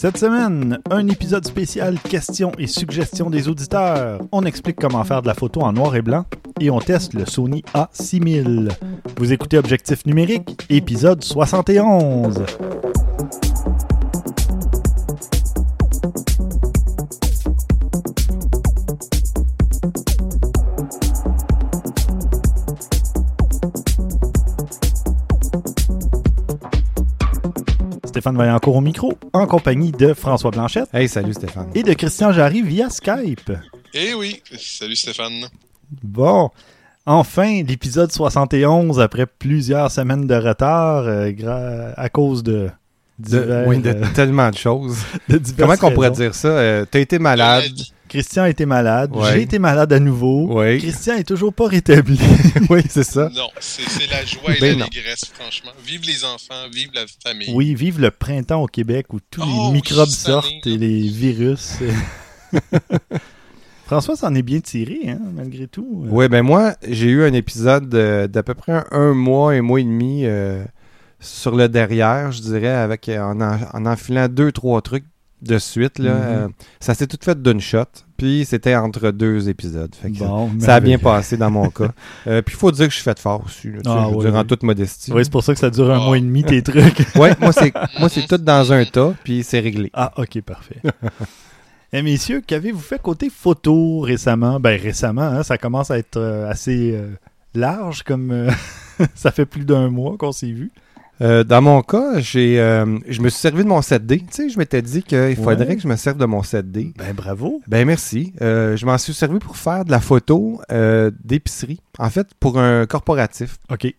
Cette semaine, un épisode spécial questions et suggestions des auditeurs. On explique comment faire de la photo en noir et blanc et on teste le Sony A6000. Vous écoutez Objectif numérique, épisode 71. Stéphane Vaillancourt au micro, en compagnie de François Blanchette Hey, salut Stéphane. et de Christian Jarry via Skype. Eh oui, salut Stéphane. Bon, enfin, l'épisode 71 après plusieurs semaines de retard euh, à cause de, De, divers, oui, de euh, tellement de choses. de Comment qu'on pourrait dire ça? Euh, T'as été malade. Christian a été malade, Ouais. j'ai été malade à nouveau. Christian est toujours pas rétabli. oui, c'est ça. Non, c'est la joie et Ben la non. négresse, franchement. Vive les enfants, vive la famille. oui, vive le printemps au Québec où tous Oh, les microbes cette année, sortent et les virus. François s'en est bien tiré, hein, malgré tout. Euh, Oui, ben moi, j'ai eu un épisode de- d'à peu près un, mois, un mois et demi euh, sur le derrière, je dirais, avec euh, en, en, en enfilant deux, trois trucs de suite. Là, Mhm. Euh, ça s'est tout fait d'une shot. Puis c'était entre deux épisodes. Fait que Bon, ça a bien passé dans mon cas. Euh, puis il faut dire que je suis fait fort aussi. Là, Ah, oui, oui. toute modestie. Oui, c'est pour ça que ça dure un Ah. mois et demi, tes trucs. Ouais, moi c'est moi c'est tout dans un tas, puis c'est réglé. Ah, ok, parfait. Eh, messieurs, qu'avez-vous fait côté photo récemment? Ben, récemment, hein, ça commence à être euh, assez euh, large, comme euh, ça fait plus d'un mois qu'on s'est vu. Euh, dans mon cas, j'ai, euh, je me suis servi de mon 7D. Tu sais, je m'étais dit qu'il faudrait Ouais. que je me serve de mon 7D. Ben, bravo. Ben merci. Euh, je m'en suis servi pour faire de la photo euh, d'épicerie. En fait, pour un corporatif Ok.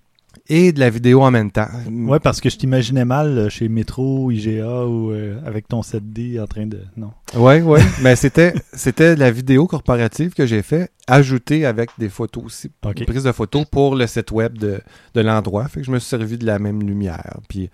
Et de la vidéo en même temps. Ouais, parce que je t'imaginais mal euh, chez Métro, IGA ou euh, avec ton 7D en train de. Non. Ouais, ouais. Mais c'était, c'était la vidéo corporative que j'ai fait, ajoutée avec des photos aussi. Ok. Une prise de photos pour le site web de, de l'endroit. Fait que je me suis servi de la même lumière. Puis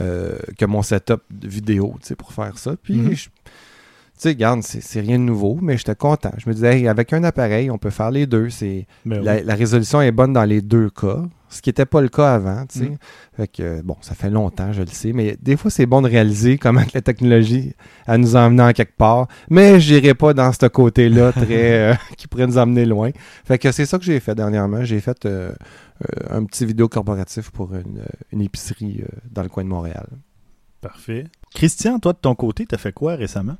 euh, que mon setup vidéo, tu sais, pour faire ça. Puis Mhm. je- tu sais, regarde, c'est, rien de nouveau, mais j'étais content. Je me disais, hey, avec un appareil, on peut faire les deux. C'est, Ben, la résolution est bonne dans les deux cas, ce qui n'était pas le cas avant, tu sais. Mm. Fait que, bon, ça fait longtemps, je le sais, mais des fois, c'est bon de réaliser comment la technologie a nous emmené en quelque part, mais j'irai pas dans ce côté-là très euh, qui pourrait nous emmener loin. Fait que c'est ça que j'ai fait dernièrement. J'ai fait euh, euh, un petit vidéo corporatif pour une, une épicerie dans le coin de Montréal. Parfait. Christian, toi, de ton côté, t'as fait quoi récemment?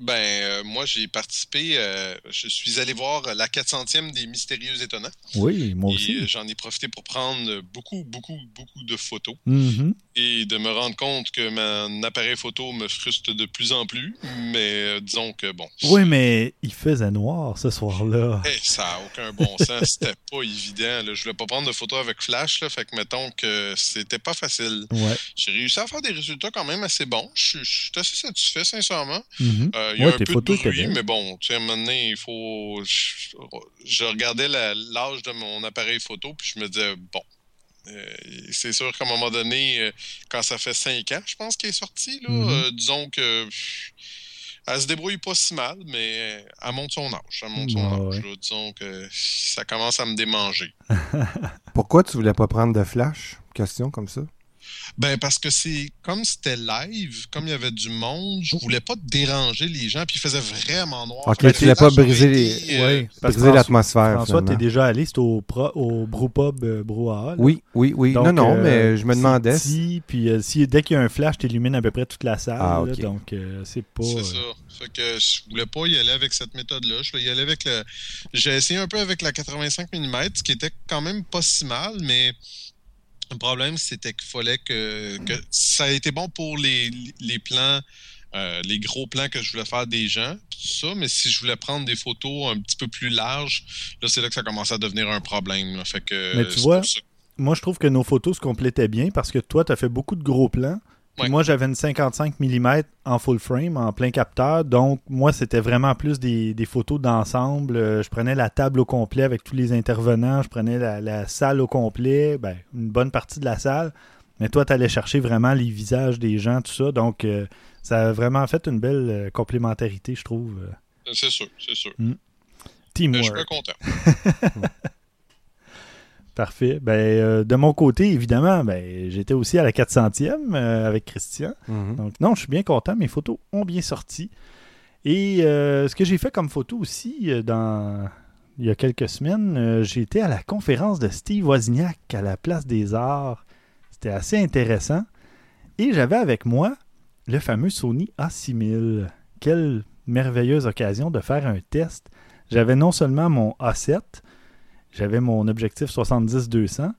Ben, euh, moi, j'ai participé, euh, je suis allé voir la 400e des Mystérieux Étonnants. Oui, moi Et euh, aussi. j'en ai profité pour prendre beaucoup, beaucoup, beaucoup de photos Mhm. et de me rendre compte que mon appareil photo me frustre de plus en plus. Mais euh, disons que, bon, Oui, mais il faisait noir ce soir-là. Hey, ça n'a aucun bon sens. C'était pas évident. Là. Je voulais pas prendre de photos avec flash. Là, fait que mettons que c'était pas facile. Ouais. J'ai réussi à faire des résultats quand même assez bons. Je suis- assez satisfait, sincèrement. Mhm. Euh, il y a Ouais, un peu photos de bruit, mais bon, tu sais, à un moment donné, il faut. Je, je regardais l'âge de mon appareil photo, puis je me disais, bon. euh, c'est sûr qu'à un moment donné, euh, quand ça fait 5 ans, je pense qu'il est sorti, là, Mhm. euh, disons que. pff, Elle se débrouille pas si mal, mais elle monte son âge. Elle monte son Ouais, âge. ouais. là. disons que ça commence à me démanger. Pourquoi tu voulais pas prendre de flash? Question comme ça. Ben, parce que c'est comme c'était live, comme il y avait du monde, je voulais pas déranger les gens, puis il faisait vraiment noir. Ok, tu voulais pas briser les- euh, Ouais, Briser l'atmosphère, François, t'es déjà allé, c'était au, pro- au Brewpub euh, Brouhaha. là. Oui, oui, oui. Donc, non, non, euh, mais je me demandais. puis euh, si, dès qu'il y a un flash, t'illumines à peu près toute la salle. Ah, là, donc, euh, c'est pas. C'est euh, ça. Fait que je voulais pas y aller avec cette méthode-là. Je voulais y aller avec le. J'ai essayé un peu avec la 85 mm, ce qui était quand même pas si mal, mais le problème, c'était qu'il fallait que, que. Ça a été bon pour les, les plans, euh, les gros plans que je voulais faire des gens, tout ça, mais si je voulais prendre des photos un petit peu plus larges, là, c'est là que ça commençait à devenir un problème. là. Fait que. Mais tu vois, Moi, je trouve que nos photos se complétaient bien parce que toi, t'as fait beaucoup de gros plans. Ouais. Moi, j'avais une 55 mm en full frame, en plein capteur. Donc, moi, c'était vraiment plus des, des photos d'ensemble. Euh, Je prenais la table au complet avec tous les intervenants. Je prenais la, la salle au complet, ben, une bonne partie de la salle. Mais toi, tu allais chercher vraiment les visages des gens, tout ça. Donc, euh, ça a vraiment fait une belle euh, complémentarité, je trouve. C'est sûr, c'est sûr. Mais je suis Teamwork. content. Parfait. Ben, euh, de mon côté, évidemment, ben, j'étais aussi à la 400e euh, avec Christian. Mhm. Donc, non, je suis bien content. Mes photos ont bien sorti. Et euh, ce que j'ai fait comme photo aussi, dans, il y a quelques semaines, j'ai été à la conférence de Steve Wozniak à la Place des Arts. C'était assez intéressant. Et j'avais avec moi le fameux Sony A6000. Quelle merveilleuse occasion de faire un test. J'avais non seulement mon A7, j'avais mon objectif 70-200,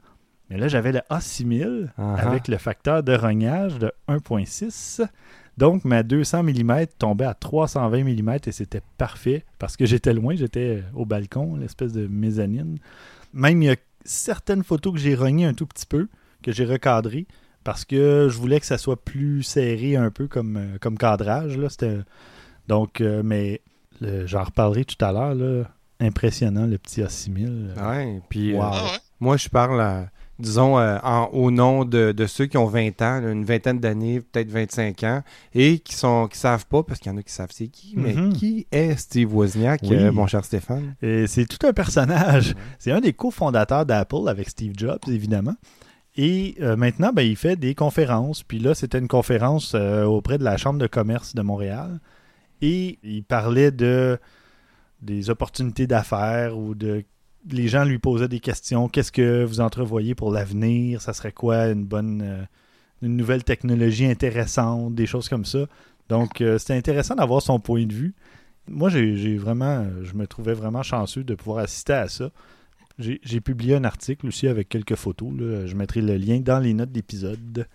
mais là j'avais le A6000 Ah avec le facteur de rognage de 1.6. Donc ma 200 mm tombait à 320 mm et c'était parfait parce que j'étais loin, j'étais au balcon, l'espèce de mezzanine. Même il y a certaines photos que j'ai rognées un tout petit peu, que j'ai recadrées parce que je voulais que ça soit plus serré un peu comme, euh, comme cadrage. Là. Donc, euh, mais j'en reparlerai tout à l'heure. Impressionnant le petit A6000. Ouais, puis euh, Wow. Ah ouais? moi, je parle, euh, disons, euh, en- au nom de, de ceux qui ont 20 ans, une vingtaine d'années, peut-être 25 ans, et qui sont qui savent pas, parce qu'il y en a qui savent c'est qui, mais Mhm. qui est Steve Wozniak, Oui. euh, mon cher Stéphane? Et c'est tout un personnage. C'est un des cofondateurs d'Apple avec Steve Jobs, évidemment. Et euh, maintenant, ben, il fait des conférences. Puis là, c'était une conférence euh, auprès de la Chambre de commerce de Montréal. Et il parlait de des opportunités d'affaires ou de les gens lui posaient des questions. Qu'est-ce que vous entrevoyez pour l'avenir? Ça serait quoi une bonne euh, une nouvelle technologie intéressante, des choses comme ça. Donc, euh, c'était intéressant d'avoir son point de vue. Moi, j'ai vraiment, je me trouvais vraiment chanceux de pouvoir assister à ça. J'ai publié un article aussi avec quelques photos. là. Je mettrai le lien dans les notes d'épisode.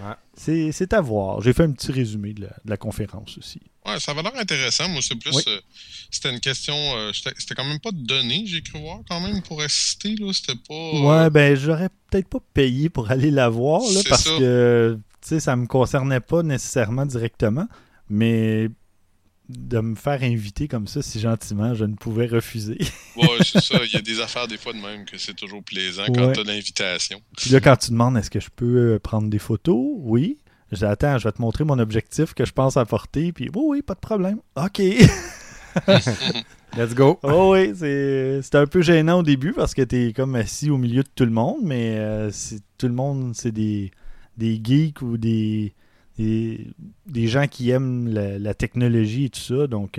Ouais. C'est c'est à voir. J'ai fait un petit résumé de la, de la conférence aussi. Ouais, ça va l'air intéressant. Moi, c'est plus. Oui. euh, c'était une question. euh, c'était quand même pas donné, j'ai cru voir, quand même, pour assister. là. C'était pas. euh, Ouais, ben, j'aurais peut-être pas payé pour aller la voir, là, parce ça. que, tu sais, ça me concernait pas nécessairement directement, mais de me faire inviter comme ça si gentiment, je ne pouvais refuser. Ouais, c'est ça. Il y a des affaires des fois de même que c'est toujours plaisant quand Ouais. t'as l'invitation. Puis là, quand tu demandes est-ce que je peux euh, prendre des photos, oui. Je dis, attends, je vais te montrer mon objectif que je pense apporter, puis oui, oui, pas de problème. OK. Let's go! oh oui, c'est un peu gênant au début parce que t'es comme assis au milieu de tout le monde, mais euh, c'est- tout le monde, c'est des, des geeks ou des, des, des gens qui aiment la, la technologie et tout ça, donc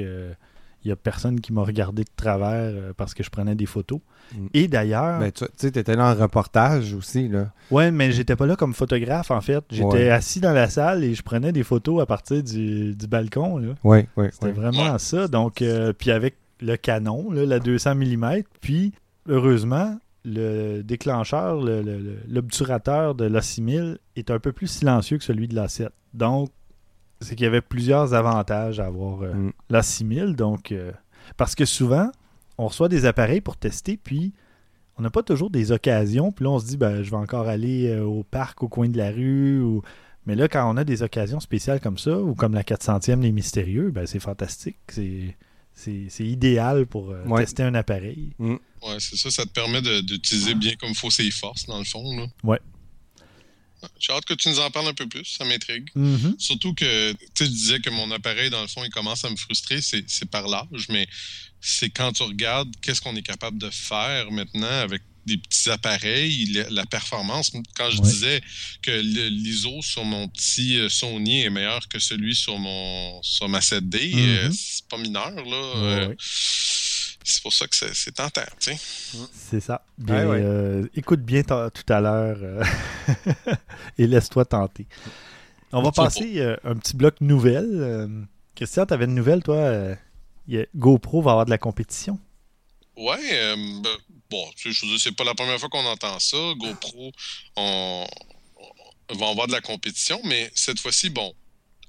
il n'y a personne qui m'a regardé de travers euh, parce que je prenais des photos. Mm. Et d'ailleurs, Ben, tu sais, t'étais là en reportage aussi, là. Ouais, mais j'étais pas là comme photographe en fait. J'étais Ouais. assis dans la salle et je prenais des photos à partir du, du balcon. là. Oui, oui, C'était vraiment Ouais. ça. Donc, euh, puis avec le canon, là, la 200 mm, puis heureusement, le déclencheur, le- le- le- l'obturateur de l'A6000 est un peu plus silencieux que celui de l'A7. Donc, c'est qu'il y avait plusieurs avantages à avoir euh, Mm. l'A6000. Donc, euh, parce que souvent, on reçoit des appareils pour tester, puis on n'a pas toujours des occasions. Puis là, on se dit, ben, je vais encore aller euh, au parc au coin de la rue. Ou... Mais là, quand on a des occasions spéciales comme ça, ou comme la 400e, les mystérieux, ben, c'est fantastique. C'est, c'est, c'est idéal pour euh, Ouais. tester un appareil. Ouais, c'est ça. Ça te permet de- d'utiliser bien comme faut ses forces, dans le fond. Là. Ouais. J'ai hâte que tu nous en parles un peu plus. Ça m'intrigue. Mhm. Surtout que, tu disais que mon appareil, dans le fond, il commence à me frustrer, c'est par l'âge, mais c'est quand tu regardes qu'est-ce qu'on est capable de faire maintenant avec des petits appareils, la, performance. Quand je Ouais. disais que l'ISO sur mon petit euh, Sony est meilleur que celui sur mon sur ma 7D, Mhm. euh, c'est pas mineur, là. Euh, ouais. C'est pour ça que c'est c'est tentant, tu sais. C'est ça. Bien, Ouais, ouais. euh, écoute bien tout à l'heure euh, et laisse-toi tenter. On va passer euh, un petit bloc nouvelle. Euh, Christian, tu avais une nouvelle, toi? euh, GoPro va avoir de la compétition. Ouais, euh, ben, bon, tu sais, je veux dire, c'est pas la première fois qu'on entend ça. GoPro, on, on va avoir de la compétition, mais cette fois-ci, bon,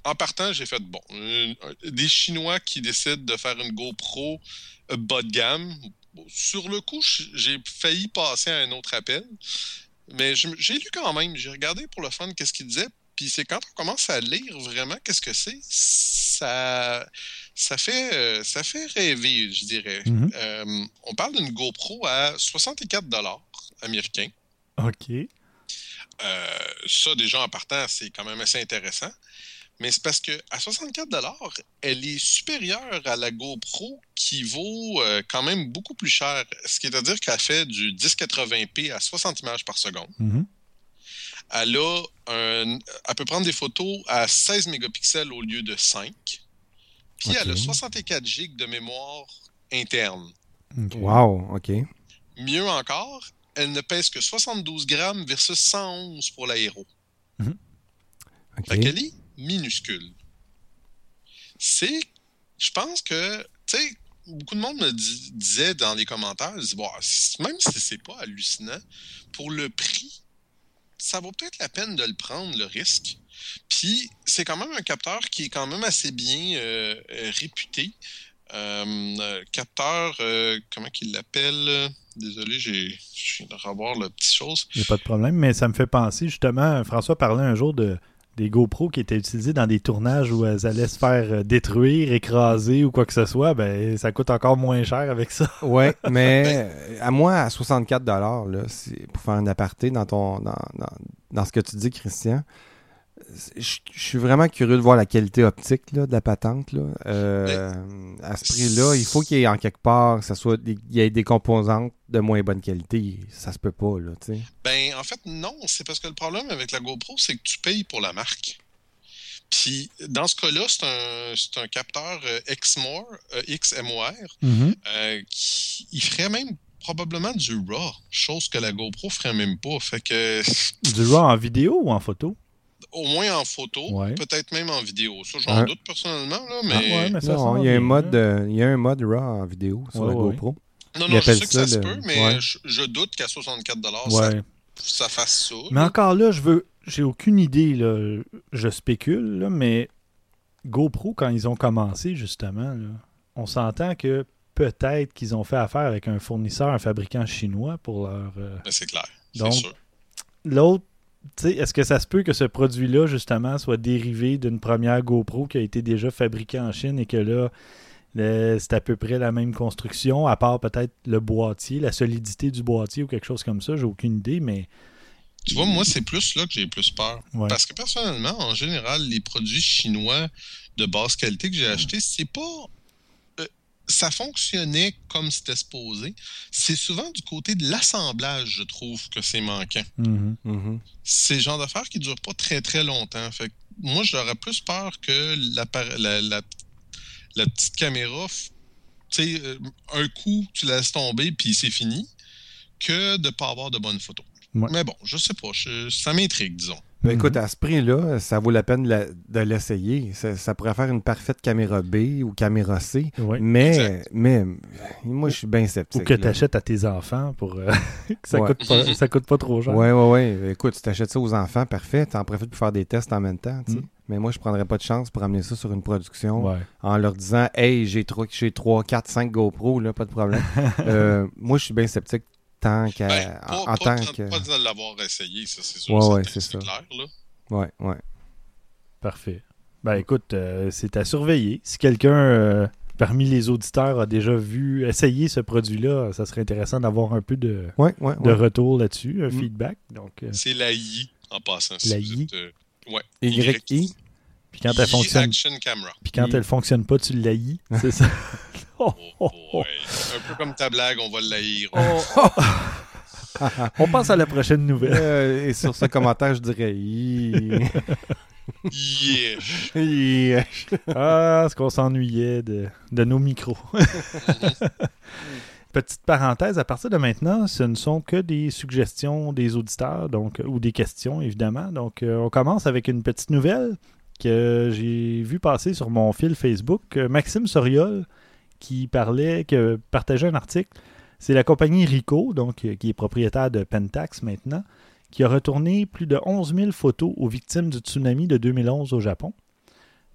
en partant, j'ai fait bon. euh, des Chinois qui décident de faire une GoPro euh, bas de gamme. Bon, Sur le coup, j'ai failli passer à un autre appel, mais j'ai lu quand même. J'ai regardé pour le fun qu'est-ce qu'il disait. Puis c'est quand on commence à lire vraiment qu'est-ce que c'est, ça, ça fait, euh, ça fait rêver, je dirais. Mhm. Euh, on parle d'une GoPro à 64 dollars américains. OK. Euh, ça, déjà en partant, c'est quand même assez intéressant. Mais c'est parce que à 64 elle est supérieure à la GoPro qui vaut euh, quand même beaucoup plus cher. Ce qui est à dire qu'elle fait du 1080p à 60 images par seconde. Mhm. Elle, a un, elle peut prendre des photos à 16 mégapixels au lieu de 5. Puis elle a Ok. 64 gigs de mémoire interne. Wow, OK. Mieux encore, elle ne pèse que 72 grammes versus 111 pour l'aéro. OK. Fait qu'elle est minuscule. C'est. Je pense que. Tu sais, beaucoup de monde me di- disait dans les commentaires, c- même si c'est pas hallucinant, pour le prix, ça vaut peut-être la peine de le prendre, le risque. Puis, c'est quand même un capteur qui est quand même assez bien euh, euh, réputé. Euh, capteur, comment qu'il l'appelle? Désolé, j'ai, je viens de revoir la petite chose. Il n'y a pas de problème, mais ça me fait penser justement, François parlait un jour de des GoPro qui étaient utilisés dans des tournages où elles allaient se faire euh, détruire, écraser ou quoi que ce soit, ben ça coûte encore moins cher avec ça. Ouais, mais euh, à moi, à 64 là, c'est- pour faire un aparté dans, ton, dans, dans, dans ce que tu dis, Christian, je je suis vraiment curieux de voir la qualité optique là, de la patente. Là. Euh, à ce prix-là, il faut qu'il y ait en quelque part, que ça soit des, il y ait des composantes de moins bonne qualité. Ça se peut pas, là, tu sais. Ben, en fait, non. C'est parce que le problème avec la GoPro, c'est que tu payes pour la marque. Puis, dans ce cas-là, c'est un, c'est un capteur euh, XMOR, euh, XMOR, euh, qui il ferait même probablement du RAW, chose que la GoPro ferait même pas. Fait que, Du RAW en vidéo ou en photo? Au moins en photo, Ouais. peut-être même en vidéo. Ça, j'en doute personnellement, là, Ah, mais... ouais, mais ça Non, sent il y a un mode, euh, il y a un mode RAW en vidéo sur Ouais, la ouais. GoPro. Non, il non, je sais que ça, ça se peut, mais ouais. je, je doute qu'à 64 Ouais. ça, ça fasse ça. Mais là. encore là, je veux. J'ai aucune idée, là. Je spécule, là, mais GoPro, quand ils ont commencé, justement, là, on s'entend que peut-être qu'ils ont fait affaire avec un fournisseur, un fabricant chinois pour leur. euh, Ben, c'est clair, Donc, c'est sûr. L'autre, est-ce que ça se peut que ce produit-là, justement, soit dérivé d'une première GoPro qui a été déjà fabriquée en Chine et que là, c'est à peu près la même construction, à part peut-être le boîtier, la solidité du boîtier ou quelque chose comme ça, j'ai aucune idée, mais. Tu vois, moi, c'est plus là que j'ai plus peur. Ouais. Parce que personnellement, en général, les produits chinois de basse qualité que j'ai achetés, c'est pas. Ça fonctionnait comme c'était supposé. C'est souvent du côté de l'assemblage, je trouve, que c'est manquant. Mhm. Mhm. C'est le genre d'affaires qui ne durent pas très très longtemps. Fait que moi, j'aurais plus peur que la, la, la petite caméra, tu sais, euh, un coup, tu la laisses tomber puis c'est fini, que de ne pas avoir de bonnes photos. Ouais. Mais bon, je sais pas, je- ça m'intrigue, disons. Ben, Mhm. écoute, à ce prix-là, ça vaut la peine de l'essayer. Ça, ça pourrait faire une parfaite caméra B ou caméra C. Mais, Exact. mais moi, je suis bien sceptique. Ou que tu achètes à tes enfants pour euh, que ça, Ouais. coûte pas, ça coûte pas trop cher. Ouais, ouais, ouais. Écoute, tu t'achètes ça aux enfants, parfait. Tu en profites pour faire des tests en même temps. tu sais. Mm. Mais moi, je prendrais pas de chance pour amener ça sur une production Ouais. en leur disant Hey, j'ai 3, j'ai 3 4, 5 GoPro, là, pas de problème. Euh, moi, je suis bien sceptique tant qu'à. Ben, en, pas, en pas, tant de- que. pas de l'avoir essayé, ça c'est sûr. Ouais, ouais, c'est ça. clair, là. Ouais, ouais. Parfait. Ben écoute, euh, c'est à surveiller. Si quelqu'un euh, parmi les auditeurs a déjà vu, essayé ce produit-là, ça serait intéressant d'avoir un peu de, Ouais, ouais, de ouais. retour là-dessus, un Mm. feedback. Donc, euh, C'est la I en passant. si La I? êtes, euh, ouais. YI. puis quand elle fonctionne, Action Camera. puis quand I. elle fonctionne pas, tu l'haïs, c'est ça? Oh, Oh, oh, oh. Un peu comme ta blague, on va l'haïr. On passe à la prochaine nouvelle. Euh, et sur ce commentaire, je dirais. Yesh. Yi. Ah, est-ce qu'on s'ennuyait de, de nos micros? Petite parenthèse, à partir de maintenant, ce ne sont que des suggestions des auditeurs donc, ou des questions, évidemment. Donc, euh, on commence avec une petite nouvelle que j'ai vue passer sur mon fil Facebook. Euh, Maxime Soriol, qui parlait, qui partageait un article. C'est la compagnie Ricoh, donc, euh, qui est propriétaire de Pentax maintenant, qui a retourné plus de 11 000 photos aux victimes du tsunami de 2011 au Japon.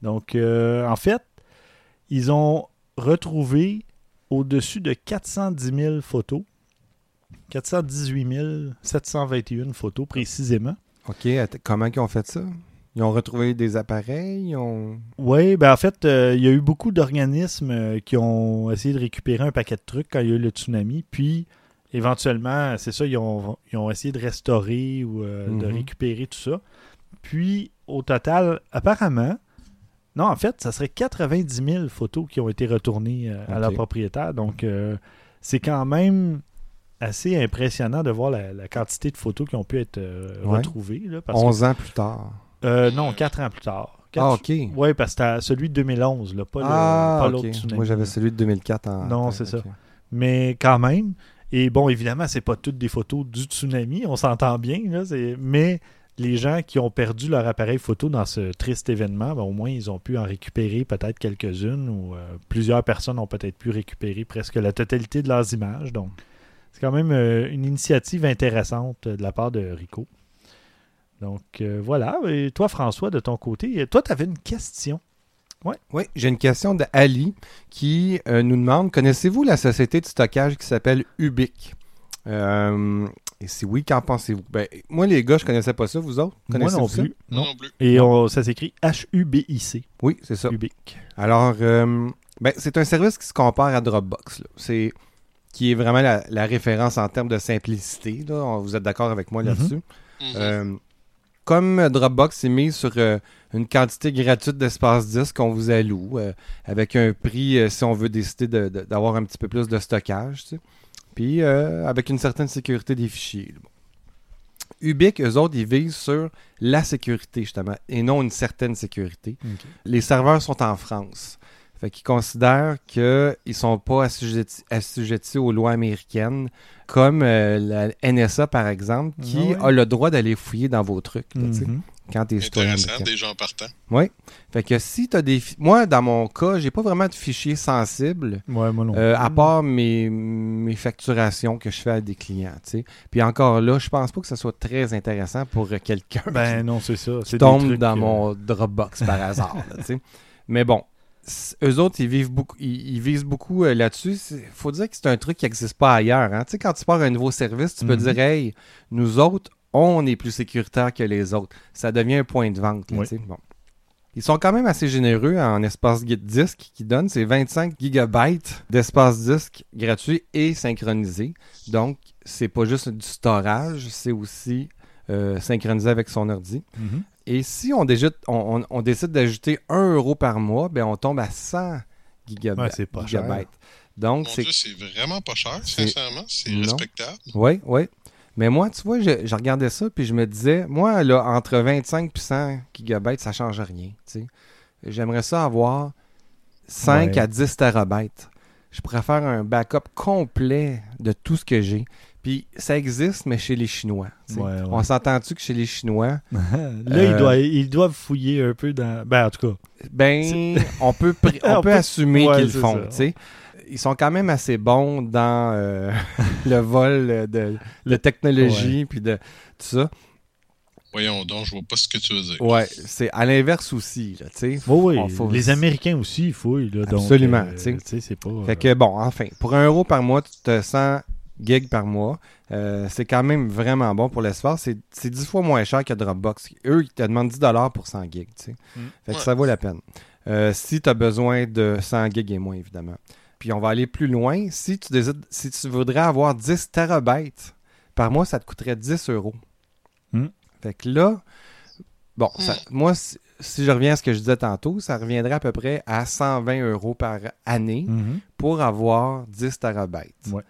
Donc, euh, en fait, ils ont retrouvé au-dessus de 410 000 photos. 418 721 photos précisément. OK, comment ils ont fait ça? Ils ont retrouvé des appareils? Ils ont... Oui, ben en fait, euh, il y a eu beaucoup d'organismes euh, qui ont essayé de récupérer un paquet de trucs quand il y a eu le tsunami. Puis, éventuellement, c'est ça, ils ont, ils ont essayé de restaurer ou euh, de Mhm. récupérer tout ça. Puis, au total, apparemment, Non, en fait, ça serait 90 000 photos qui ont été retournées à leur propriétaire. Donc, c'est quand même assez impressionnant de voir la, la quantité de photos qui ont pu être euh, Ouais. retrouvées. là, parce que- 11 ans plus tard. Euh, non, 4 ans plus tard. Ah, ok. Oui, parce que c'était celui de 2011, là, pas ah, l'autre tsunami. Moi, j'avais celui de 2004 en. Non, c'est ça. Mais quand même. Et bon, évidemment, c'est pas toutes des photos du tsunami, on s'entend bien, là, mais les gens qui ont perdu leur appareil photo dans ce triste événement, ben, au moins ils ont pu en récupérer peut-être quelques-unes ou euh, plusieurs personnes ont peut-être pu récupérer presque la totalité de leurs images. Donc, c'est quand même euh, une initiative intéressante de la part de Rico. Donc, euh, voilà. Et toi, François, de ton côté, toi, tu avais une question. Oui, j'ai une question d'Ali qui euh, nous demande Connaissez-vous la société de stockage qui s'appelle Ubic Euh, Et si oui, qu'en pensez-vous? Ben, Moi, les gars, je connaissais pas ça. Vous autres Moi Connaissez-vous non ça? plus. Moi Non. non plus. Et on- ça s'écrit H-U-B-I-C. Oui, c'est ça. Ubic. Alors, euh, ben, c'est un service qui se compare à Dropbox. là. C'est qui est vraiment la, la référence en termes de simplicité. Là. On- Vous êtes d'accord avec moi Mhm. là-dessus? Mhm. Euh, comme Dropbox est mis sur euh, une quantité gratuite d'espace disque qu'on vous alloue, euh, avec un prix euh, si on veut décider de- de- d'avoir un petit peu plus de stockage, tu sais. puis euh, avec une certaine sécurité des fichiers. Bon. Ubic, eux autres, ils visent sur la sécurité, justement, et non une certaine sécurité. Les serveurs sont en France. Fait qu'ils considèrent qu'ils ne sont pas assujettis, assujettis aux lois américaines, comme euh, la NSA, par exemple, qui Ah ouais. a le droit d'aller fouiller dans vos trucs, là, sais, Mhm. quand tu es Intéressant, des gens partants. Fait que si tu as des... Moi, dans mon cas, j'ai pas vraiment de fichiers sensibles, Ouais, moi non. euh, à part mes, mes facturations que je fais à des clients, tu sais. Puis encore là, je pense pas que ce soit très intéressant pour euh, quelqu'un Ben non, c'est ça. qui des tombe trucs, dans euh, mon Dropbox par hasard. là, tu sais. Mais bon, eux autres, ils vivent beaucoup, ils, ils visent beaucoup euh, là-dessus. Il faut dire que c'est un truc qui n'existe pas ailleurs. hein. Tu sais, quand tu pars un nouveau service, tu peux Mhm. dire, hey, nous autres, on est plus sécuritaire que les autres. Ça devient un point de vente. là, Oui. tu sais. Bon. Ils sont quand même assez généreux en espace disque qu'ils donnent. C'est 25 gigabytes d'espace disque gratuit et synchronisé. Donc, c'est pas juste du storage, c'est aussi euh, synchronisé avec son ordi. mhm. Et si on, déjute- on, on- on décide d'ajouter 1 euro par mois, ben on tombe à 100 gigaby- Ouais, c'est pas cher. gigabytes. Donc, Mon c'est. Dieu, c'est vraiment pas cher, c'est- sincèrement. C'est Non. respectable. Oui, oui. Mais moi, tu vois, je, je regardais ça, puis je me disais, moi, là, entre 25 et 100 gigabytes, ça change rien. tu sais. J'aimerais ça avoir 5 Ouais. à 10 terabytes. Je préfère un backup complet de tout ce que j'ai. Puis ça existe, mais chez les Chinois. Ouais, ouais. On s'entend-tu que chez les Chinois, Là, Euh, ils, doivent, ils doivent fouiller un peu dans. Ben, en tout cas. Ben, on peut, on On peut peut- assumer Ouais, qu'ils le font. ça. tu sais. Ils sont quand même assez bons dans euh, le vol de, de technologie puis de tout ça. Voyons donc, je vois pas ce que tu veux dire. Ouais, c'est à l'inverse aussi. Là, tu sais. Oui. Faut- Les Américains aussi, ils fouillent. Là, donc, Absolument, euh, tu sais. c'est pas. Fait que bon, enfin, pour un euro par mois, tu te 100 gigs par mois. Euh, c'est quand même vraiment bon pour l'espace. C'est, c'est 10 fois moins cher que Dropbox. Eux, ils te demandent 10 pour 100 gigs. tu sais. Mm. Fait que Ouais. ça vaut la peine. Euh, si tu as besoin de 100 gigs et moins, évidemment. Puis on va aller plus loin. Si tu, décides- si tu voudrais avoir 10 terabytes par mois, ça te coûterait 10 euros. Mm. Fait que là, bon, Mm. ça- moi, si, si je reviens à ce que je disais tantôt, ça reviendrait à peu près à 120 euros par année Mhm. pour avoir 10 terabytes. Ouais.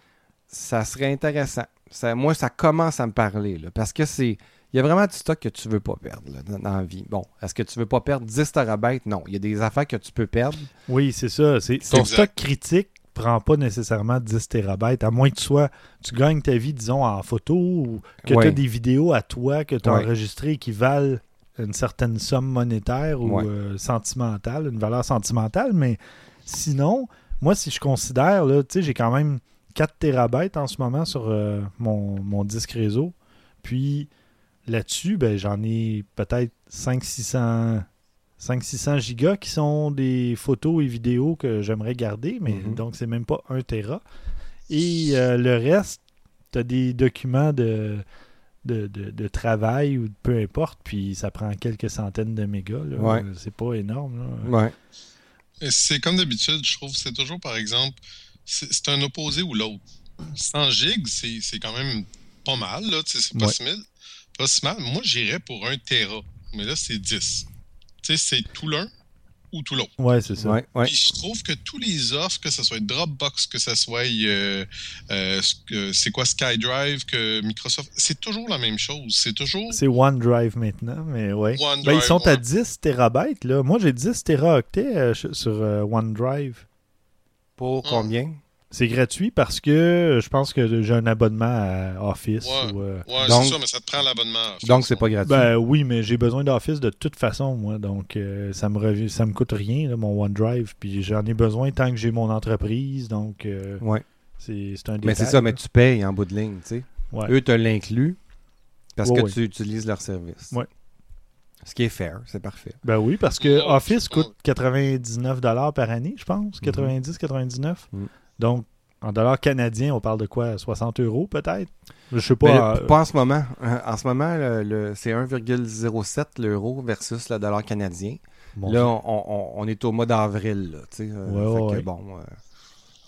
Ça serait intéressant. Ça, moi, ça commence à me parler, là, parce que c'est. Il y a vraiment du stock que tu veux pas perdre là, dans, dans la vie. Bon, est-ce que tu veux pas perdre 10 terabytes? Non. Il y a des affaires que tu peux perdre. Oui, c'est ça. C'est, ton Exact. stock critique prend pas nécessairement 10 terabytes, à moins que tu sois, tu gagnes ta vie, disons, en photo ou que Ouais. tu as des vidéos à toi que tu as Ouais. enregistrées qui valent une certaine somme monétaire ou Ouais. euh, sentimentale, une valeur sentimentale. Mais sinon, moi, si je considère, là, tu sais, j'ai quand même 4 terabytes en ce moment sur euh, mon, mon disque réseau. Puis là-dessus, ben, j'en ai peut-être 500-600 500-600 gigas qui sont des photos et vidéos que j'aimerais garder, mais Mhm. donc c'est même pas 1 Tera. Et euh, le reste, tu as des documents de, de, de- de travail ou de peu importe, puis ça prend quelques centaines de mégas. Ouais. C'est pas énorme. Ouais. C'est comme d'habitude, je trouve, c'est toujours, par exemple, c'est un opposé ou l'autre. 100 gigs, c'est c'est quand même pas mal, là, c'est pas, Ouais. si mal, pas si mal. Moi, j'irais pour un Tera, mais là, c'est 10. Tu sais, c'est tout l'un, ou tout l'autre. Ouais, c'est ça. Ouais, ouais. Puis je trouve que tous les offres, que ce soit Dropbox, que ce soit euh, euh, c'est quoi SkyDrive, que Microsoft, c'est toujours la même chose. C'est toujours C'est OneDrive maintenant, mais ouais. OneDrive. Ben, ils sont à ouais. 10 terabytes, là. Moi, j'ai 10 teraoctets euh, sur euh, OneDrive. Pour Ah. combien? C'est gratuit parce que je pense que j'ai un abonnement à Office. Ouais. ou, euh, Ouais, Donc- c'est ça, mais ça te prend l'abonnement. Donc, c'est pas gratuit. Ben oui, mais j'ai besoin d'Office de toute façon, moi. Donc, euh, ça me revient, ça me coûte rien, là, mon OneDrive. Puis j'en ai besoin tant que j'ai mon entreprise. Donc, euh, ouais. c'est c'est un détail. Mais c'est ça, mais tu payes en bout de ligne, tu sais. Ouais. Eux te l'incluent parce Ouais, que ouais. tu utilises leur service. Ouais. Ce qui est fair, c'est parfait. Ben oui, parce que Office coûte 99$ par année, je pense. 90-99$. Mhm. Donc, en dollars canadiens, on parle de quoi? 60 euros peut-être? Je sais pas. euh, pas en ce moment. Euh, En ce moment, le, le- c'est 1,07 l'euro versus le dollar canadien. bon, là, on, on- on est au mois d'avril, là, tu sais. euh, Ouais, ouais, ouais. bon. euh,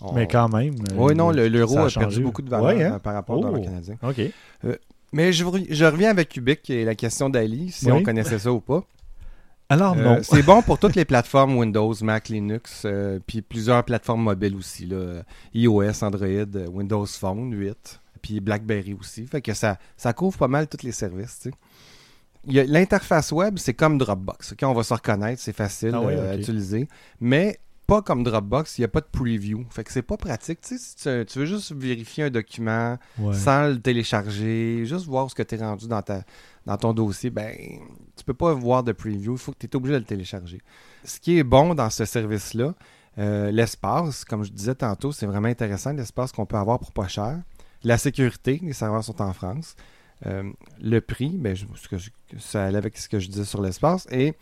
on- Mais quand même. Oui, non, le- l'euro a, a perdu beaucoup de valeur Ouais, hein? par rapport au dollar Oh. canadien. OK. Mais je, re- je reviens avec Cubic et la question d'Ali, si Oui. on connaissait ça ou pas. Alors, Euh, non. c'est bon pour toutes les plateformes Windows, Mac, Linux, euh, puis plusieurs plateformes mobiles aussi. Là, iOS, Android, euh, Windows Phone 8, puis BlackBerry aussi. Fait que ça, ça couvre pas mal tous les services. tu sais. L'interface web, c'est comme Dropbox. ok? On va se reconnaître, c'est facile Ah à utiliser. Mais pas comme Dropbox, il n'y a pas de preview. Fait que c'est pas pratique. Tu sais, si tu, veux juste vérifier un document, Ouais. sans le télécharger, juste voir ce que tu es rendu dans, ta, dans ton dossier, ben, tu peux pas voir de preview, il faut que tu es obligé de le télécharger. Ce qui est bon dans ce service-là, euh, l'espace, comme je disais tantôt, c'est vraiment intéressant, l'espace qu'on peut avoir pour pas cher. La sécurité, les serveurs sont en France. Euh, le prix, ben, je- ça allait avec ce que je disais sur l'espace. Et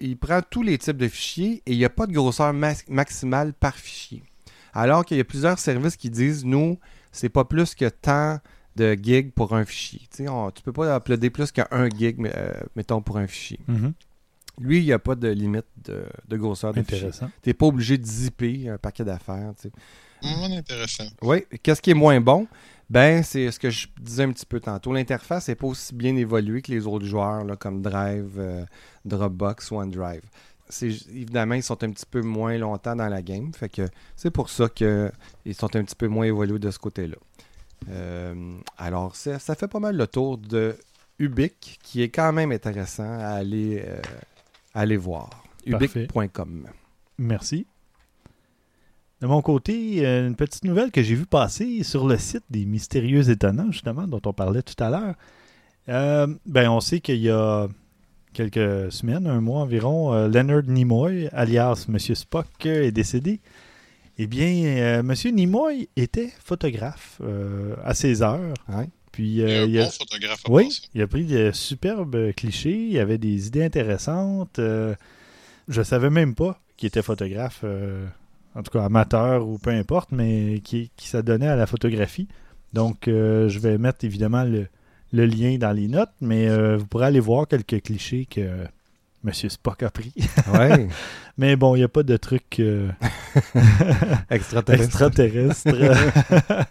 il prend tous les types de fichiers et il n'y a pas de grosseur max- maximale par fichier. Alors qu'il y a plusieurs services qui disent, nous, c'est pas plus que tant de gigs pour un fichier. Tu tu peux pas uploader plus qu'un gig, mais, euh, mettons, pour un fichier. Mhm. Lui, il n'y a pas de limite de, de grosseur de fichier. Tu n'es pas obligé de zipper un paquet d'affaires. Hum, intéressant. Oui, qu'est-ce qui est moins bon? Ben, c'est ce que je disais un petit peu tantôt. L'interface n'est pas aussi bien évoluée que les autres joueurs, là, comme Drive, euh, Dropbox, OneDrive. C'est, évidemment, ils sont un petit peu moins longtemps dans la game. Fait que c'est pour ça qu'ils sont un petit peu moins évolués de ce côté-là. Euh, alors, ça, ça fait pas mal le tour de Ubic, qui est quand même intéressant à aller, euh, aller voir. Ubic.com. Merci. De mon côté, euh, une petite nouvelle que j'ai vue passer sur le site des Mystérieux Étonnants, justement, dont on parlait tout à l'heure. Euh, ben, on sait qu'il y a quelques semaines, un mois environ, euh, Leonard Nimoy, alias Monsieur Spock, est décédé. Eh bien, euh, Monsieur Nimoy était photographe euh, à ses heures. Ouais. Puis, Il y a un il a- bon photographe à oui, il a pris de superbes clichés, il avait des idées intéressantes. euh, je savais même pas qu'il était photographe, euh, en tout cas amateur ou peu importe, mais qui, qui s'adonnait à la photographie. Donc, euh, je vais mettre évidemment le, le lien dans les notes, mais euh, vous pourrez aller voir quelques clichés que M. Spock a pris. Ouais? mais bon, il n'y a pas de truc euh, Extraterrestre.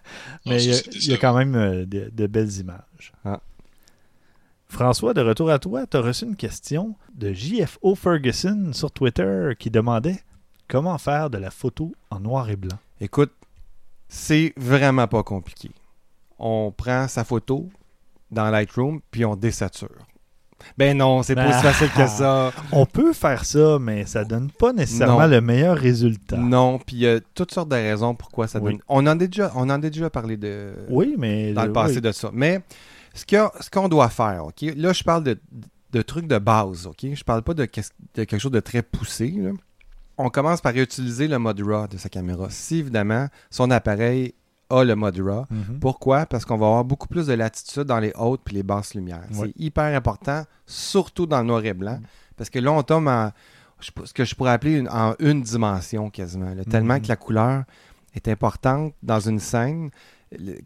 mais il y a- y, quand même euh, de, de belles images. Ah. François, de retour à toi, tu as reçu une question de JFO Ferguson sur Twitter qui demandait comment faire de la photo en noir et blanc? Écoute, c'est vraiment pas compliqué. On prend sa photo dans Lightroom, puis on désature. Ben non, c'est pas Ben, aussi facile que ça. On peut faire ça, mais ça donne pas nécessairement Non. le meilleur résultat. Non, puis il y a toutes sortes de raisons pourquoi ça Oui. donne. On en a déjà, on en a déjà parlé de Oui, mais dans le passé oui. de ça. Mais ce qu'on doit faire, ok? Là, je parle de, de trucs de base, ok? Je parle pas de, quelque chose de très poussé. là. On commence par utiliser le mode RAW de sa caméra. Si évidemment son appareil a le mode RAW, Mhm. Pourquoi? Parce qu'on va avoir beaucoup plus de latitude dans les hautes puis les basses lumières. Ouais. C'est hyper important, surtout dans le noir et blanc, parce que là, on tombe en ce que je pourrais appeler une- en une dimension quasiment. là. Tellement Mhm. que la couleur est importante dans une scène.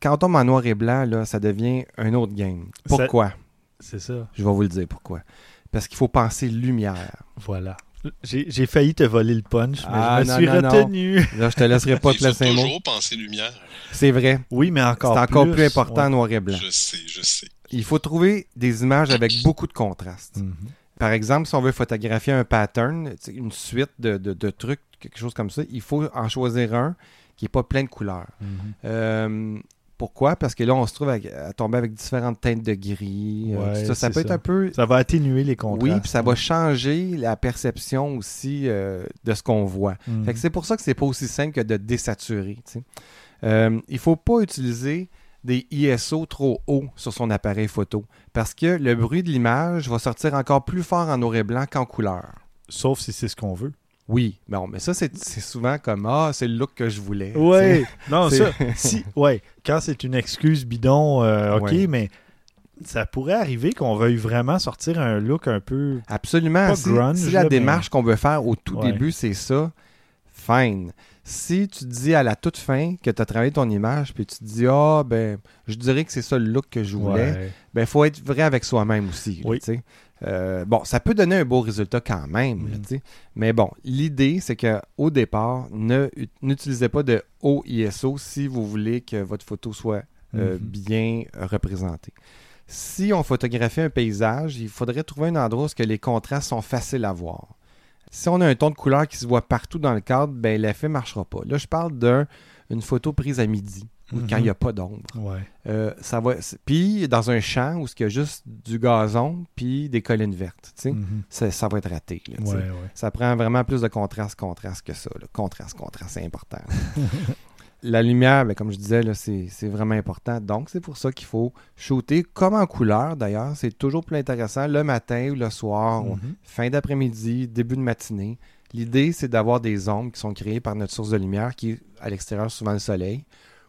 Quand on tombe en noir et blanc, là, ça devient un autre game. Pourquoi? C'est ça. Je vais vous le dire pourquoi? Parce qu'il faut penser lumière. Voilà. J'ai failli te voler le punch, mais Ah, je me non, suis non, non. retenu. Là, je te laisserai pas te laisser un mot. toujours penser lumière. C'est vrai. Oui, mais C'est encore encore plus, important Ouais. noir et blanc. Je sais, je sais. Il faut trouver des images avec beaucoup de contraste. Mhm. par exemple, si on veut photographier un pattern, une suite de, de- de trucs, quelque chose comme ça, il faut en choisir un qui n'est pas plein de couleurs. Mhm. Euh, pourquoi? Parce que là, on se trouve à tomber avec différentes teintes de gris. euh, Ouais, tout ça, peut être un peu... Ça va atténuer les contrastes. Oui, puis ça va changer la perception aussi euh, de ce qu'on voit. Fait que c'est pour ça que c'est pas aussi simple que de désaturer. tu sais. Euh, il faut pas utiliser des ISO trop hauts sur son appareil photo parce que le bruit de l'image va sortir encore plus fort en noir et blanc qu'en couleur. Sauf si c'est ce qu'on veut. Oui, bon, mais ça, c'est c'est souvent comme Ah, c'est le look que je voulais. Ouais. Non, c'est- ça. Si, ouais. Quand c'est une excuse bidon, euh, ok, Ouais. mais ça pourrait arriver qu'on veuille vraiment sortir un look un peu. Absolument. Pas Si, grunge, si la là, mais- démarche qu'on veut faire au tout Ouais. début, c'est ça, fine. Si tu te dis à la toute fin que tu as travaillé ton image, puis tu te dis, ah, ben, je dirais que c'est ça le look que je voulais, Ouais. ben, faut être vrai avec soi-même aussi. Oui. Euh, bon, ça peut donner un beau résultat quand même, là, sais. mais bon, l'idée, c'est qu'au départ, n'utilisez pas de haut ISO si vous voulez que votre photo soit euh, Mhm. bien euh, représentée. Si on photographie un paysage, il faudrait trouver un endroit où les contrastes sont faciles à voir. Si on a un ton de couleur qui se voit partout dans le cadre, ben l'effet ne marchera pas. Là, je parle d'une photo prise à midi, ou Mhm. quand il n'y a pas d'ombre. Ouais. Euh, ça va. Puis dans un champ où il y a juste du gazon puis des collines vertes, Mhm. ça, ça va être raté. là, tu sais. Ouais, ouais. Ça prend vraiment plus de contraste, contraste que ça. là. Contraste, contraste, c'est important. La lumière, ben, comme je disais, c'est c'est vraiment important. Donc, c'est pour ça qu'il faut shooter comme en couleur, d'ailleurs. C'est toujours plus intéressant le matin ou le soir, ou Mhm. fin d'après-midi, début de matinée. L'idée, c'est d'avoir des ombres qui sont créées par notre source de lumière, qui est à l'extérieur, souvent le soleil.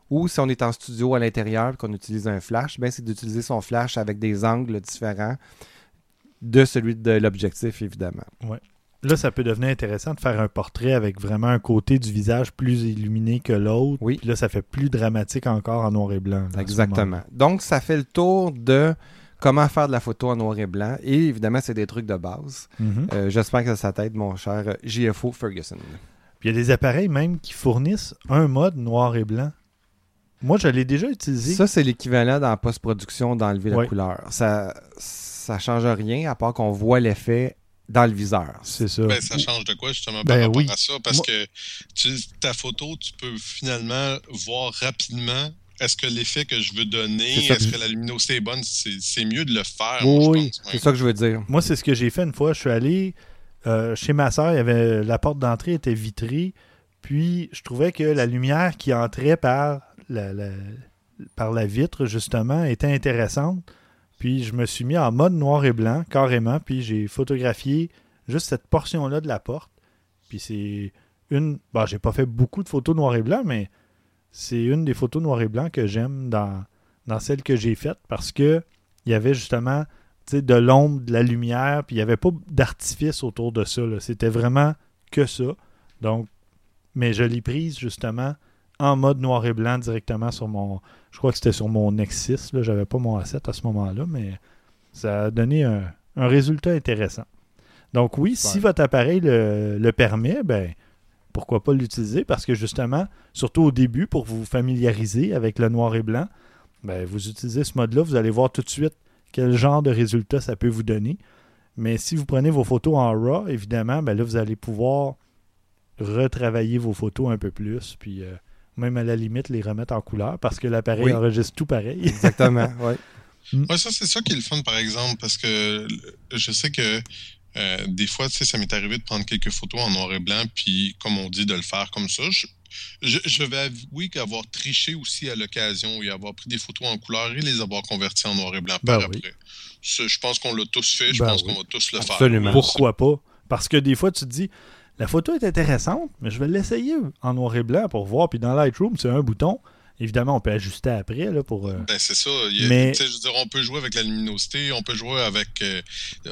Ou si on est en studio à l'intérieur et qu'on utilise un flash, ben, c'est d'utiliser son flash avec des angles différents de celui de l'objectif, évidemment. Là, ça peut devenir intéressant de faire un portrait avec vraiment un côté du visage plus illuminé que l'autre. Oui. Puis là, ça fait plus dramatique encore en noir et blanc. Exactement. Donc, ça fait le tour de comment faire de la photo en noir et blanc. Et évidemment, c'est des trucs de base. Mhm. Euh, J'espère que ça t'aide, mon cher JFO Ferguson. Puis il y a des appareils même qui fournissent un mode noir et blanc. Moi, je l'ai déjà utilisé. Ça, c'est l'équivalent dans la post-production d'enlever la couleur. Ça ça change rien à part qu'on voit l'effet dans le viseur. C'est ça. Ben, ça change de quoi justement par Ben rapport oui. à ça? Parce Moi- que tu- ta photo, tu peux finalement voir rapidement est-ce que l'effet que je veux donner, est-ce que la luminosité est bonne? C'est mieux de le faire, Oui. C'est ça que je veux dire. Moi, c'est ce que j'ai fait une fois. Je suis allé euh, chez ma soeur. Il y avait la porte d'entrée était vitrée. Puis je trouvais que la lumière qui entrait par la, la- par la vitre, justement, était intéressante. Puis je me suis mis en mode noir et blanc, carrément. Puis j'ai photographié juste cette portion-là de la porte. Puis c'est une. Bon, j'ai pas fait beaucoup de photos noir et blanc, mais c'est une des photos noir et blanc que j'aime dans, dans celles que j'ai faites parce que il y avait justement de l'ombre, de la lumière, puis il n'y avait pas d'artifice autour de ça. C'était vraiment que ça. Donc, mais je l'ai prise justement en mode noir et blanc directement sur mon. Je crois que c'était sur mon Nexus. Là. J'avais pas mon A7 à ce moment-là, mais ça a donné un, un résultat intéressant. Donc, oui, si votre appareil le, le permet, ben pourquoi pas l'utiliser? Parce que justement, surtout au début, pour vous familiariser avec le noir et blanc, ben, vous utilisez ce mode-là, vous allez voir tout de suite quel genre de résultat ça peut vous donner. Mais si vous prenez vos photos en RAW, évidemment, ben là, vous allez pouvoir retravailler vos photos un peu plus, puis euh, même à la limite les remettre en couleur parce que l'appareil Oui. enregistre tout pareil. Exactement. ouais. Ouais, ça, c'est ça qui est le fun, par exemple, parce que je sais que euh, des fois, tu sais, ça m'est arrivé de prendre quelques photos en noir et blanc, puis, comme on dit, de le faire comme ça. Je, je, je vais avouer qu'avoir triché aussi à l'occasion et avoir pris des photos en couleur et les avoir converties en noir et blanc Ben par oui. après. Je pense qu'on l'a tous fait, je Ben pense oui. qu'on va tous le Absolument. faire. Pourquoi pas? Parce que des fois, tu te dis, la photo est intéressante, mais je vais l'essayer en noir et blanc pour voir. Puis dans Lightroom, c'est un bouton. Évidemment, on peut ajuster après là, pour. euh, Ben, c'est ça. Il y a- Mais- tu sais, Je veux dire, on peut jouer avec la luminosité, on peut jouer avec. euh,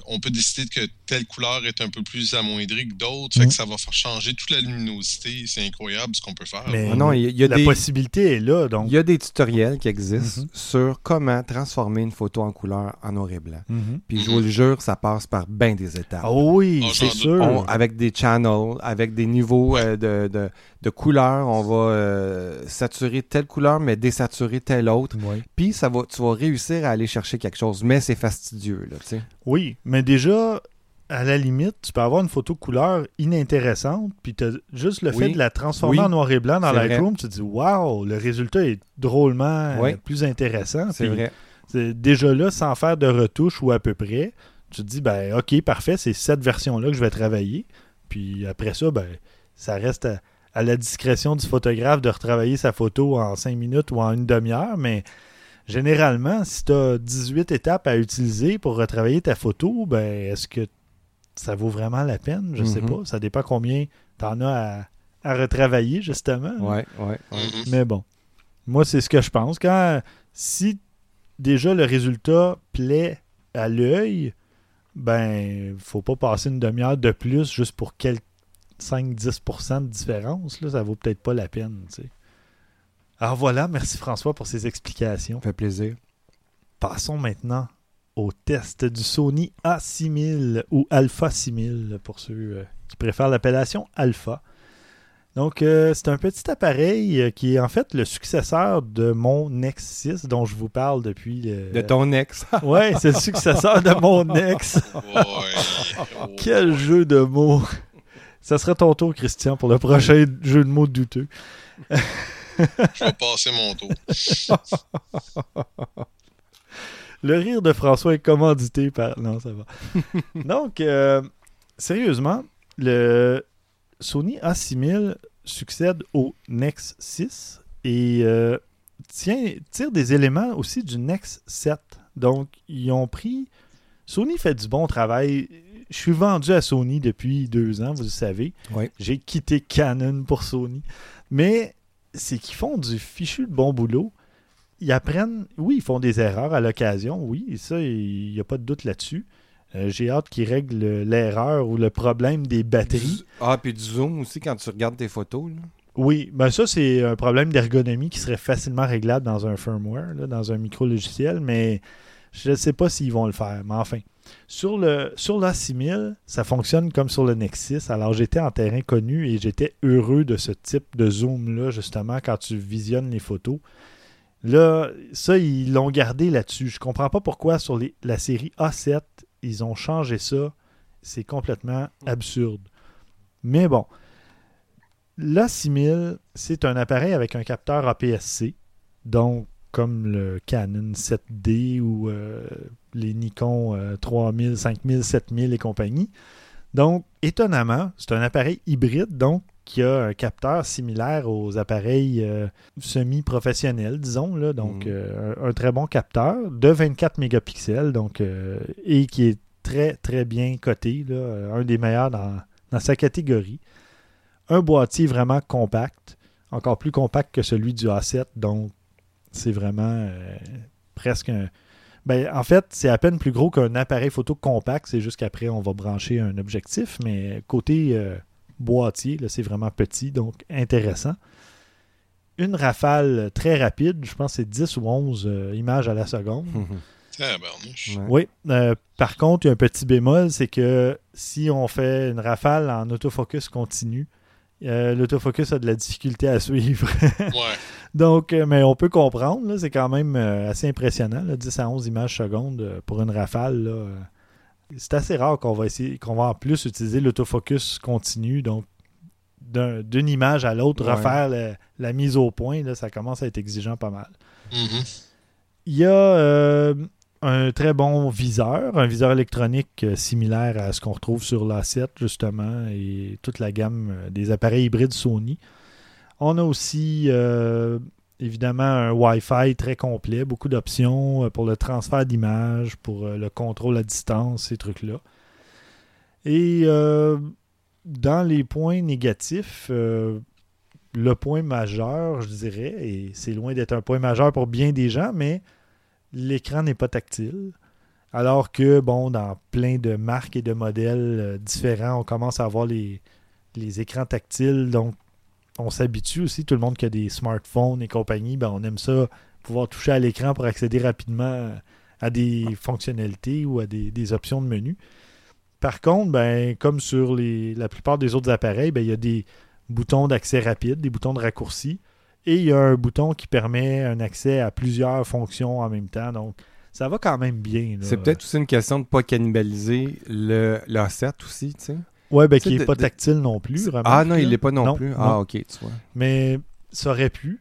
on peut décider que telle couleur est un peu plus amoindrie que d'autres, fait Mm. que ça va faire changer toute la luminosité. C'est incroyable ce qu'on peut faire. Mais Ah non, il y a- il y a la des- possibilité est là. Donc, Il y a des tutoriels qui existent Mhm. sur comment transformer une photo en couleur en noir et blanc. Mhm. Puis je vous le jure, ça passe par bien des étapes. Ah oui, Ah, c'est sûr. On- avec des channels, avec des niveaux euh, de, de, de couleurs, on va euh, saturer telle couleur, mais désaturer telle autre. Oui. Puis ça va, tu vas réussir à aller chercher quelque chose, mais c'est fastidieux, là. Oui, mais déjà, à la limite, tu peux avoir une photo couleur inintéressante, puis juste le fait de la transformer Oui. en noir et blanc dans. Lightroom, tu te dis waouh, le résultat est drôlement Oui. plus intéressant. C'est vrai. c'est déjà là, sans faire de retouches ou à peu près, tu te dis ben ok, parfait, c'est cette version-là que je vais travailler. Puis après ça, ben ça reste à, à la discrétion du photographe de retravailler sa photo en 5 minutes ou en une demi-heure, mais généralement, si tu as 18 étapes à utiliser pour retravailler ta photo, ben est-ce que ça vaut vraiment la peine? Je sais Mhm. pas. Ça dépend combien tu en as à, à retravailler, justement. Ouais, ouais, ouais. Mais bon, moi, c'est ce que je pense. Quand si déjà le résultat plaît à l'œil, ben, faut pas passer une demi-heure de plus juste pour quelques 5-10% de différence. Là, ça vaut peut-être pas la peine. tu sais. Alors voilà, merci François pour ces explications. Ça fait plaisir. Passons maintenant au test du Sony A6000 ou Alpha 6000 pour ceux euh, qui préfèrent l'appellation Alpha. Donc, euh, c'est un petit appareil euh, qui est en fait le successeur de mon Nex 6 dont je vous parle depuis. le- De ton ex. Ouais, c'est le successeur de mon Nex. Oh. Quel jeu de mots. Ça sera ton tour, Christian, pour le prochain jeu de mots douteux. Je vais passer mon tour. Le rire de François est commandité par. Non, ça va. Donc, euh, sérieusement, le Sony A6000 succède au Nex 6 et euh, tient, tire des éléments aussi du Nex 7. Donc, ils ont pris. Sony fait du bon travail. Je suis vendu à Sony depuis deux ans, vous le savez. Oui. J'ai quitté Canon pour Sony. Mais c'est qu'ils font du fichu de bon boulot. Ils apprennent, oui, ils font des erreurs à l'occasion, oui, et ça, il n'y a pas de doute là-dessus. Euh, J'ai hâte qu'ils règlent l'erreur ou le problème des batteries. Ah, puis du zoom aussi quand tu regardes tes photos. là. Oui, ben ça, c'est un problème d'ergonomie qui serait facilement réglable dans un firmware, là, dans un micro-logiciel, mais je ne sais pas s'ils vont le faire. Mais enfin, sur le sur l'A6000, ça fonctionne comme sur le Nexus. Alors, j'étais en terrain connu et j'étais heureux de ce type de zoom-là, justement, quand tu visionnes les photos. Là, ça, ils l'ont gardé là-dessus. Je comprends pas pourquoi sur la série A7, ils ont changé ça. C'est complètement absurde. Mais bon, l'A6000, c'est un appareil avec un capteur APS-C, donc comme le Canon 7D ou euh, les Nikon euh, 3000, 5000, 7000 et compagnie. Donc, étonnamment, c'est un appareil hybride, donc qui a un capteur similaire aux appareils euh, semi-professionnels, disons, là, donc Mhm. euh, un, un très bon capteur de 24 mégapixels, donc euh, et qui est très très bien coté, là, un des meilleurs dans, dans sa catégorie. Un boîtier vraiment compact, encore plus compact que celui du A7, donc c'est vraiment presque un. Ben, en fait, c'est à peine plus gros qu'un appareil photo compact, c'est juste qu'après on va brancher un objectif, mais côté euh, boîtier, là, c'est vraiment petit, donc intéressant. Une rafale très rapide, je pense que c'est 10 ou 11 euh, images à la seconde. Ouais. Oui. euh, par contre, il y a un petit bémol, c'est que si on fait une rafale en autofocus continu, euh, l'autofocus a de la difficulté à suivre. Ouais. Donc, euh, mais on peut comprendre, c'est quand même euh, assez impressionnant, là, 10 à 11 images secondes euh, pour une rafale. euh. c'est assez rare qu'on va essayer, qu'on va en plus utiliser l'autofocus continu, donc d'un- d'une image à l'autre, Ouais. refaire la, la mise au point, là, ça commence à être exigeant pas mal. Mhm. Il y a euh, un très bon viseur, un viseur électronique euh, similaire à ce qu'on retrouve sur l'A7 justement et toute la gamme euh, des appareils hybrides Sony. On a aussi euh, évidemment un Wi-Fi très complet, beaucoup d'options pour le transfert d'images, pour le contrôle à distance, ces trucs-là. Et dans les points négatifs, le point majeur, je dirais, et c'est loin d'être un point majeur pour bien des gens, mais l'écran n'est pas tactile. Alors que, bon, dans plein de marques et de modèles euh, différents, on commence à avoir les, écrans tactiles. Donc, on s'habitue aussi. Tout le monde qui a des smartphones et compagnie, ben, on aime ça, pouvoir toucher à l'écran pour accéder rapidement à des fonctionnalités ou à des, options de menu. Par contre, ben, comme sur la plupart des autres appareils, ben, il y a des boutons d'accès rapide, des boutons de raccourci. Et il y a un bouton qui permet un accès à plusieurs fonctions en même temps. Donc, ça va quand même bien. C'est peut-être aussi une question de pas cannibaliser le l'asset aussi, tu sais. Ouais, ben qui de- est pas de- tactile non plus. Ah non, il là. l'est pas non, Non, plus. non. Ah, ok, tu vois. Mais ça aurait pu.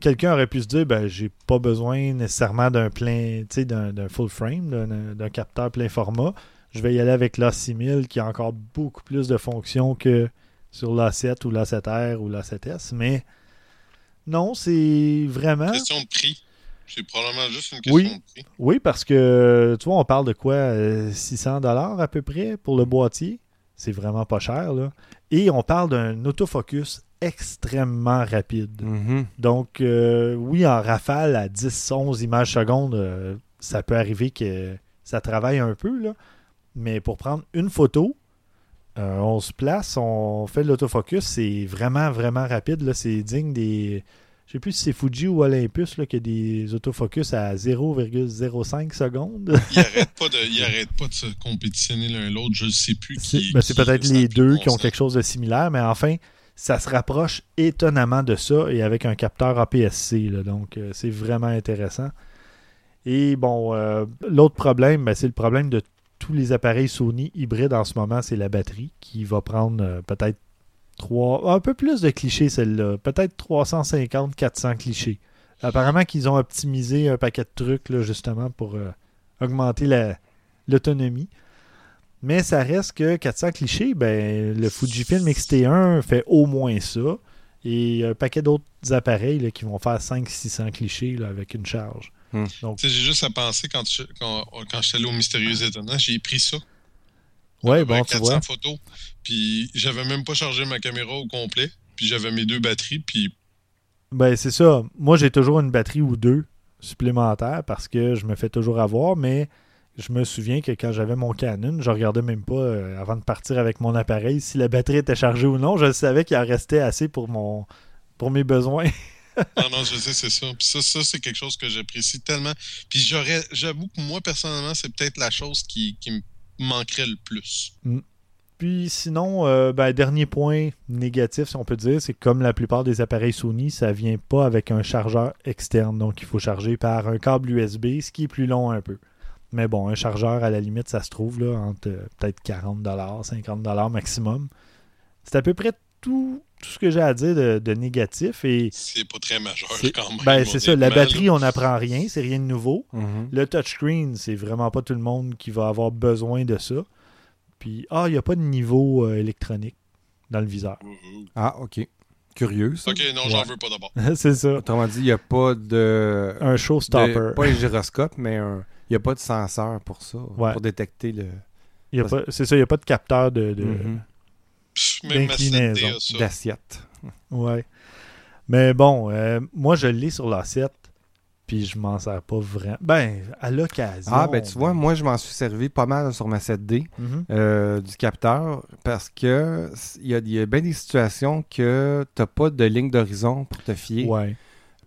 Quelqu'un aurait pu se dire, ben, j'ai pas besoin nécessairement d'un plein, tu sais, d'un full frame, d'un d'un capteur plein format. Je vais y aller avec l'A6000 qui a encore beaucoup plus de fonctions que sur l'A7 ou l'A7R ou l'A7S. Mais non, c'est vraiment. Question de prix. C'est probablement juste une question Oui. de prix. Oui, parce que, tu vois, on parle de quoi euh, 600 dollars à peu près pour le boîtier? C'est vraiment pas cher, là. Et on parle d'un autofocus extrêmement rapide. Mhm. Donc, euh, oui, en rafale à 10-11 images secondes, euh, ça peut arriver que ça travaille un peu, là. Mais pour prendre une photo, euh, on se place, on fait de l'autofocus, c'est vraiment, vraiment rapide. là. C'est digne des. Je sais plus si c'est Fuji ou Olympus là, qui a des autofocus à 0,05 secondes. Ils arrêtent pas de, pas se compétitionner l'un l'autre. Je ne sais plus C'est qui. ben, c'est peut-être les deux bon qui ont sens. quelque chose de similaire, mais enfin, ça se rapproche étonnamment de ça et avec un capteur APS-C. donc, euh, c'est vraiment intéressant. Et bon, euh, l'autre problème, ben, c'est le problème de les appareils Sony hybrides en ce moment, c'est la batterie qui va prendre euh, peut-être trois, un peu plus de clichés celle-là, peut-être 350, 400 clichés. Apparemment qu'ils ont optimisé un paquet de trucs justement pour euh, augmenter la- l'autonomie. Mais ça reste que 400 clichés, ben, le Fujifilm X-T1 fait au moins ça. Et un paquet d'autres appareils qui vont faire 500-600 clichés avec une charge. Hmm. Donc, Tu sais, J'ai juste à penser quand, je, quand, quand je suis allé au Mystérieux Étonnant, j'ai pris ça. ouais, J'avais bon, tu 400 vois. photos. Puis j'avais même pas chargé ma caméra au complet. Puis j'avais mes deux batteries. Puis Ben, c'est ça. Moi, j'ai toujours une batterie ou deux supplémentaires parce que je me fais toujours avoir, mais je me souviens que quand j'avais mon Canon, je regardais même pas euh, avant de partir avec mon appareil si la batterie était chargée ou non. Je savais qu'il en restait assez pour mon pour mes besoins. non, non, je sais, c'est ça. Puis ça, ça c'est quelque chose que j'apprécie tellement. Puis j'aurais, j'avoue que moi, personnellement, c'est peut-être la chose qui, qui me manquerait le plus. Puis sinon, euh, ben, dernier point négatif, si on peut dire, c'est que comme la plupart des appareils Sony, ça vient pas avec un chargeur externe. Donc, il faut charger par un câble USB, ce qui est plus long un peu. Mais bon, un chargeur, à la limite, ça se trouve là, entre euh, peut-être 40 50 maximum. C'est à peu près tout, tout ce que j'ai à dire de, de négatif. Et C'est pas très majeur c'est quand même. ben, c'est ça, la batterie, on n'apprend rien, c'est rien de nouveau. Mhm. Le touchscreen, c'est vraiment pas tout le monde qui va avoir besoin de ça. Puis, ah, il n'y a pas de niveau euh, électronique dans le viseur. ouh. Ah, ok. Curieux, ça. Ok, non, j'en Ouais. veux pas d'abord. c'est ça. Autrement dit, il n'y a pas de. Un showstopper. de- pas un gyroscope, mais un- il n'y a pas de senseur pour ça, Ouais. pour détecter le Il y a pas- C'est ça, il n'y a pas de capteur de. de- Mhm. Pff, Même ma 7D D'inclinaison, d'assiette. Ouais. Mais bon, euh, moi, je l'ai sur l'A7, puis je m'en sers pas vraiment. Ben, à l'occasion. Ah, ben tu vois, moi, je m'en suis servi pas mal sur ma 7D Mhm. euh, du capteur parce que il y a, y a bien des situations que tu n'as pas de ligne d'horizon pour te fier. Ouais.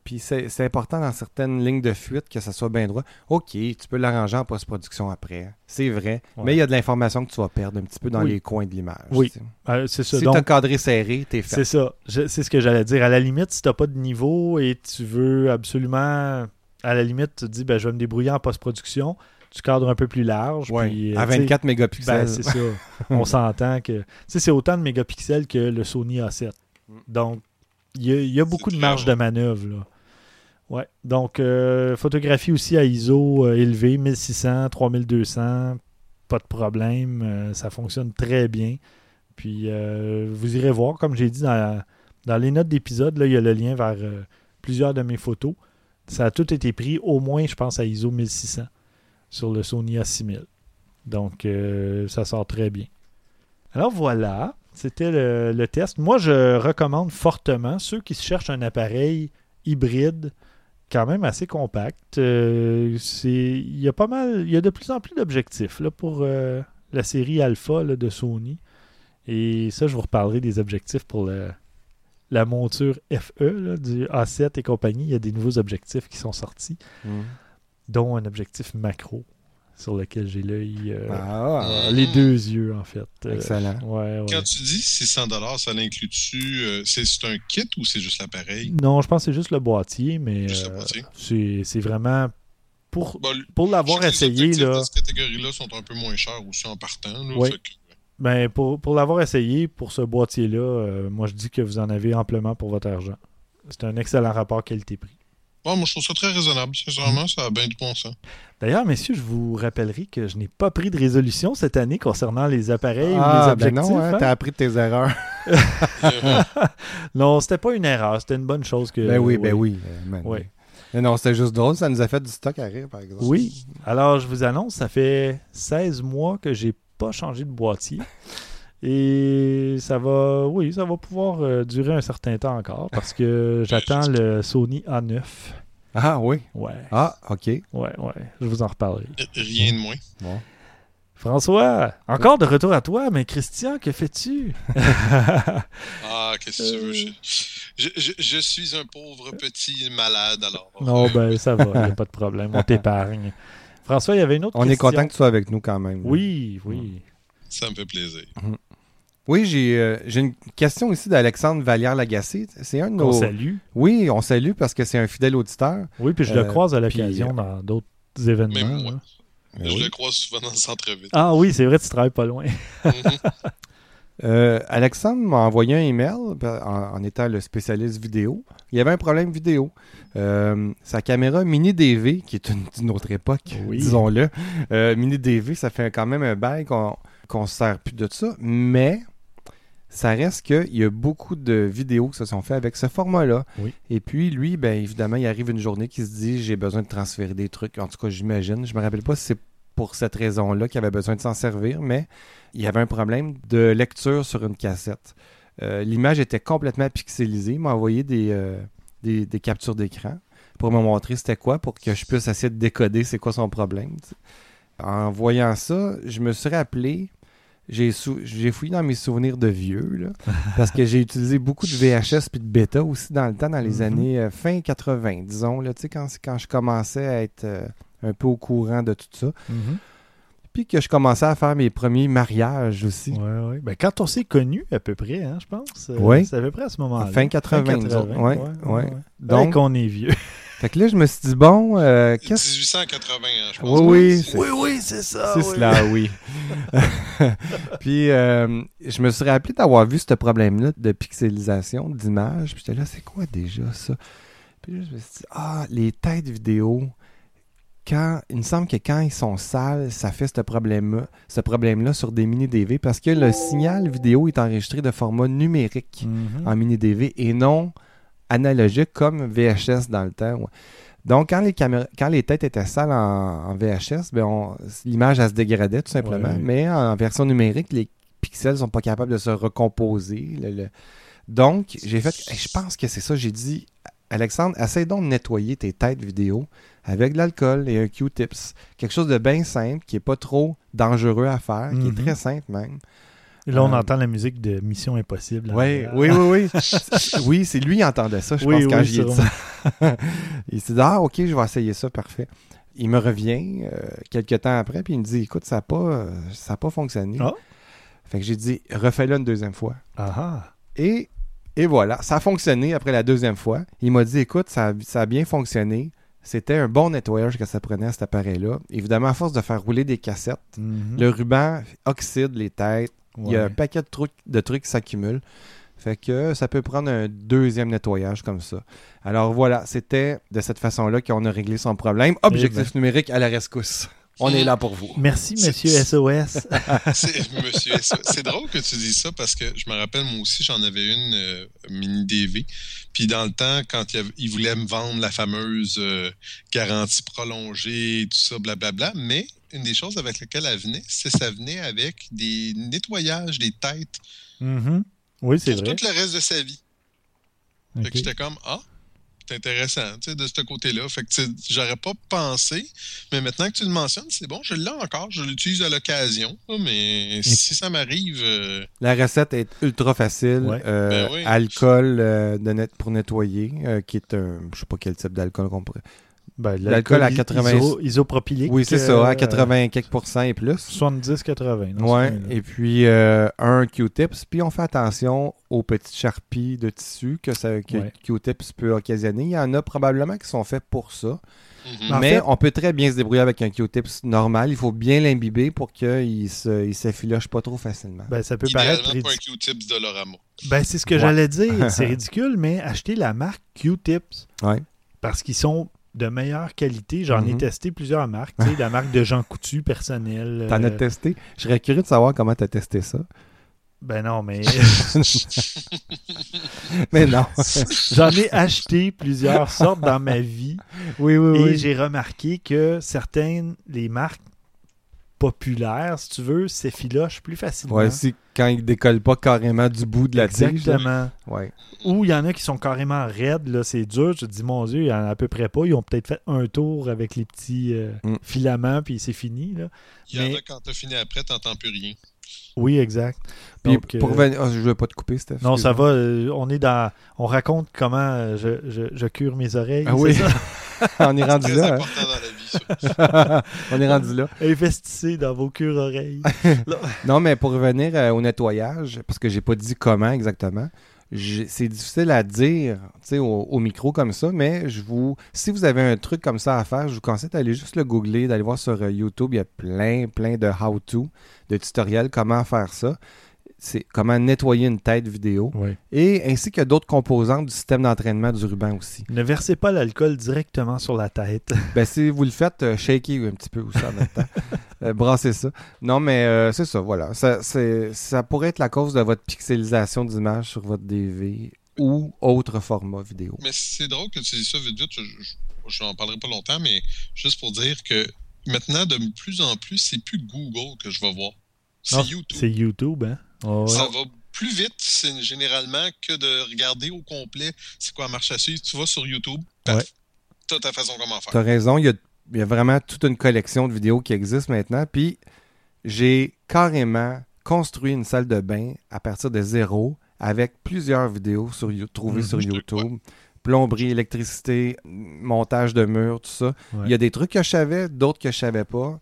Puis c'est important dans certaines lignes de fuite que ça soit bien droit. OK, tu peux l'arranger en post-production après. C'est vrai. Ouais. Mais il y a de l'information que tu vas perdre un petit peu dans Oui. les coins de l'image. Oui. Euh, c'est ça. Si tu as cadré serré, t'es fait. C'est ça. C'est ce que j'allais dire. À la limite, si t'as pas de niveau et tu veux absolument. À la limite, tu te dis, ben, je vais me débrouiller en post-production. Tu cadres un peu plus large. Ouais, puis, euh, à tu sais, 24 mégapixels. Ben, c'est ça. On s'entend que. Tu sais, c'est autant de mégapixels que le Sony A7. Mm. Donc, il y y a beaucoup de marge de manœuvre. Là. Ouais. Donc, euh, photographie aussi à ISO euh, élevé, 1600, 3200, pas de problème. euh, ça fonctionne très bien. Puis, euh, vous irez voir, comme j'ai dit dans, les notes d'épisode, là, il y a le lien vers euh, plusieurs de mes photos. Ça a tout été pris au moins, je pense, à ISO 1600 sur le Sony A6000. Donc, ça sort très bien. Alors voilà, c'était le test. Moi, je recommande fortement ceux qui cherchent un appareil hybride quand même assez compact. Euh, il y a pas mal, il y a de plus en plus d'objectifs pour euh, la série Alpha là, de Sony. Et ça, je vous reparlerai des objectifs pour le- la monture FE là, du A7 et compagnie. Il y a des nouveaux objectifs qui sont sortis, Mhm. dont un objectif macro sur lequel j'ai l'œil. euh, Ah, euh, les deux yeux, en fait. Euh, excellent. ouais, ouais. Quand tu dis 600 ça l'inclut-tu euh, C'est c'est un kit ou c'est juste l'appareil? Non, je pense que c'est juste le boîtier, mais euh, c'est c'est vraiment pour, Bon, pour l'avoir les essayé, là, de cette catégorie-là sont un peu moins chers aussi en partant. Là, que- ben, pour, pour l'avoir essayé, pour ce boîtier-là, euh, moi je dis que vous en avez amplement pour votre argent. C'est un excellent rapport qualité-prix. Bon, moi, je trouve ça très raisonnable. Sincèrement, ça a bien du bon sens. D'ailleurs, messieurs, je vous rappellerai que je n'ai pas pris de résolution cette année concernant les appareils ou les Ah, ben objectifs. non, hein, hein? t'as appris de tes erreurs. Non, c'était pas une erreur, c'était une bonne chose que. ben oui, ben oui. euh, oui. Mais non, c'était juste drôle, ça nous a fait du stock à rire, par exemple. Oui. Alors, je vous annonce, ça fait 16 mois que j'ai pas changé de boîtier. Et ça va, oui, ça va pouvoir euh, durer un certain temps encore parce que j'attends le Sony A9. Ah oui? Ouais, Ah, OK. ouais, ouais. Je vous en reparlerai. Rien de moins. Bon. François, encore de retour à toi, mais Christian, que fais-tu? Ah, qu'est-ce que tu veux? Je, je, je- suis un pauvre petit malade, alors. non, ben ça va, il n'y a pas de problème, on t'épargne. François, il y avait une autre On est content que tu sois avec nous quand même. Oui, oui. Ça me fait plaisir. Oui, j'ai euh, j'ai une question ici d'Alexandre Vallière-Lagacé. C'est un de On nos... salue. Oui, on salue parce que c'est un fidèle auditeur. Oui, puis je le Euh, croise à puis, l'occasion dans d'autres événements. Même moi. là. Ben je oui. le croise souvent dans le centre-ville. Ah oui, c'est vrai, tu travailles pas loin. Euh, Alexandre m'a envoyé un email en, en étant le spécialiste vidéo. Il y avait un problème vidéo. Euh, sa caméra mini DV, qui est une- d'une autre époque, Oui. disons-le. Euh, mini DV, ça fait quand même un bail qu'on qu'on se sert plus de ça, mais ça reste qu'il y a beaucoup de vidéos qui se sont faites avec ce format-là. Oui. Et puis, lui, ben évidemment, il arrive une journée qui se dit j'ai besoin de transférer des trucs. En tout cas, j'imagine. Je me rappelle pas si c'est pour cette raison-là qu'il avait besoin de s'en servir, mais il y avait un problème de lecture sur une cassette. Euh, L'image était complètement pixelisée. Il m'a envoyé des, euh, des, des captures d'écran pour me montrer c'était quoi, pour que je puisse essayer de décoder c'est quoi son problème. En voyant ça, je me suis rappelé, j'ai sou- j'ai fouillé dans mes souvenirs de vieux, là, parce que j'ai utilisé beaucoup de VHS puis de bêta aussi dans le temps, dans les Mhm. années euh, fin 80, disons, là, tu sais, quand, quand je commençais à être euh, un peu au courant de tout ça. Mhm. Puis que je commençais à faire mes premiers mariages aussi. Ouais, ouais. Ben, quand on s'est connus, à peu près, hein, je pense. euh, Oui. C'est à peu près à ce moment-là. Fin 80, disons. Ouais, ouais. Donc, Donc, on est vieux. Fait que là, je me suis dit, bon, euh, qu'est-ce 1880, hein, je pense. Oui, oui, c'est- Oui, oui, c'est ça. C'est oui. cela, oui. puis, euh, je me suis rappelé d'avoir vu ce problème-là de pixelisation d'image. Puis j'étais là, c'est quoi déjà ça? Puis là, je me suis dit, ah, les têtes vidéo, quand, il me semble que quand ils sont sales, ça fait ce problème-là ce problème sur des mini-DV parce que le signal vidéo est enregistré de format numérique Mhm. en mini-DV et non analogique comme VHS dans le temps. ouais. Donc, quand les, quand les têtes étaient sales en, en VHS, ben l'image, elle se dégradait tout simplement. Ouais. Mais en version numérique, les pixels sont pas capables de se recomposer. Le- le- Donc, j'ai fait, je pense que c'est ça. J'ai dit, Alexandre, essaie donc de nettoyer tes têtes vidéo avec de l'alcool et un Q-tips. Quelque chose de bien simple, qui est pas trop dangereux à faire, qui est Mhm. très simple même. Et là, on Euh, entend la musique de Mission Impossible. Oui, Ah. oui, oui, oui. oui, c'est lui qui entendait ça, je Oui, pense, quand j'y ai dit ça. il s'est dit, ah, ok, je vais essayer ça, parfait. Il me revient euh, quelques temps après, puis il me dit, écoute, ça n'a pas, euh, ça a pas fonctionné. Ah. Fait que j'ai dit, refais-le une deuxième fois. Ah ah. Et, et voilà, ça a fonctionné après la deuxième fois. Il m'a dit, écoute, ça, a- ça a bien fonctionné. C'était un bon nettoyage que ça prenait à cet appareil-là. Évidemment, à force de faire rouler des cassettes, Mhm. le ruban oxyde les têtes. Il y a un paquet de trucs, de trucs qui s'accumulent. Fait que ça peut prendre un deuxième nettoyage comme ça. Alors voilà, c'était de cette façon-là qu'on a réglé son problème. Objectif numérique à la rescousse. On est là pour vous. Merci, monsieur SOS. C'est, monsieur, c'est- c'est drôle que tu dis ça parce que je me rappelle, moi aussi, j'en avais une euh, mini DV. Puis dans le temps, quand il voulait me vendre la fameuse euh, garantie prolongée, tout ça, blablabla, mais une des choses avec lesquelles elle venait, c'est que ça venait avec des nettoyages des têtes Mhm. Oui, c'est pour vrai. tout le reste de sa vie. Fait que j'étais comme, ah, c'est intéressant, tu sais, de ce côté-là. Fait que j'aurais pas pensé, mais maintenant que tu le mentionnes, c'est bon, je l'ai encore, je l'utilise à l'occasion, mais si ça m'arrive, euh, La recette est ultra facile. Ouais. Euh, Ben oui. Alcool euh, de net pour nettoyer, euh, qui est un. Je sais pas quel type d'alcool qu'on pourrait. Ben, L'alcool à is- 80 iso- isopropylique. Oui, c'est ça, euh, à 80 quelques pourcents et plus. 70-80. dans ce Ouais, et puis euh, un Q-tips. Puis on fait attention aux petites charpies de tissu que, ça, que Ouais. Q-tips peut occasionner. Il y en a probablement qui sont faits pour ça. Mhm. En Mais fait- on peut très bien se débrouiller avec un Q-tips normal. Il faut bien l'imbiber pour qu'il se, il s'effiloche pas trop facilement. Ben, ça peut paraître un ridicule. Q-tips Dolorama. Ben, c'est ce que Ouais. j'allais dire. C'est ridicule, mais achetez la marque Q-Tips. Ouais. Parce qu'ils sont de meilleure qualité. J'en ai Mhm. testé plusieurs marques. La marque de Jean Coutu personnelle. T'en as euh, testé? Je serais curieux de savoir comment t'as testé ça. Ben non, mais Mais non. j'en ai acheté plusieurs sortes dans ma vie. oui, oui, Et oui. j'ai remarqué que certaines, les marques populaires, si tu veux, s'effilochent plus facilement. Ouais, si quand il décolle pas carrément du bout de la tige. Exactement. Ouais. Ou il y en a qui sont carrément raides, là, c'est dur. Je te dis, mon Dieu, il y en a à peu près pas. Ils ont peut-être fait un tour avec les petits euh, Mm. filaments, puis c'est fini. Là. Il y en Mais- a quand t'as fini après, t'entends plus rien. Oui, exact. Puis Donc, pour euh, ah, je veux pas te couper, Steph. Non, ça va. euh, on est dans. On raconte comment je, je, je cure mes oreilles. Ah c'est oui. ça? On est rendu là. hein. On est rendu là. Investissez dans vos cures oreilles. Non, mais pour revenir euh, au nettoyage, parce que j'ai pas dit comment exactement, c'est difficile à dire au, au micro comme ça, mais je vous, si vous avez un truc comme ça à faire, je vous conseille d'aller juste le googler, d'aller voir sur euh, YouTube. Il y a plein, plein de how-to, de tutoriels, comment faire ça. C'est comment nettoyer une tête vidéo. Oui. Et ainsi a d'autres composantes du système d'entraînement du ruban aussi. Ne versez pas l'alcool directement sur la tête. Ben, si vous le faites, euh, shakez un petit peu aussi en même temps. Euh, brassez ça. Non, mais euh, c'est ça, voilà. Ça, c'est- ça pourrait être la cause de votre pixelisation d'image sur votre DV ou autre format vidéo. Mais c'est drôle que tu dis ça vite vite. Je, n'en parlerai pas longtemps, mais juste pour dire que maintenant, de plus en plus, c'est plus Google que je vais voir. Non, C'est YouTube. C'est YouTube, hein? Oh, ouais. Ça va plus vite, c'est généralement, que de regarder au complet c'est quoi la marche à suivre. Tu vas sur YouTube, Ouais. t'as ta façon comment faire. T'as raison, il y, a, il y a vraiment toute une collection de vidéos qui existent maintenant. Puis j'ai carrément construit une salle de bain à partir de zéro avec plusieurs vidéos sur, trouvées Mhm. sur te YouTube. Plomberie, électricité, montage de murs, tout ça. Ouais. Il y a des trucs que je savais, d'autres que je savais pas.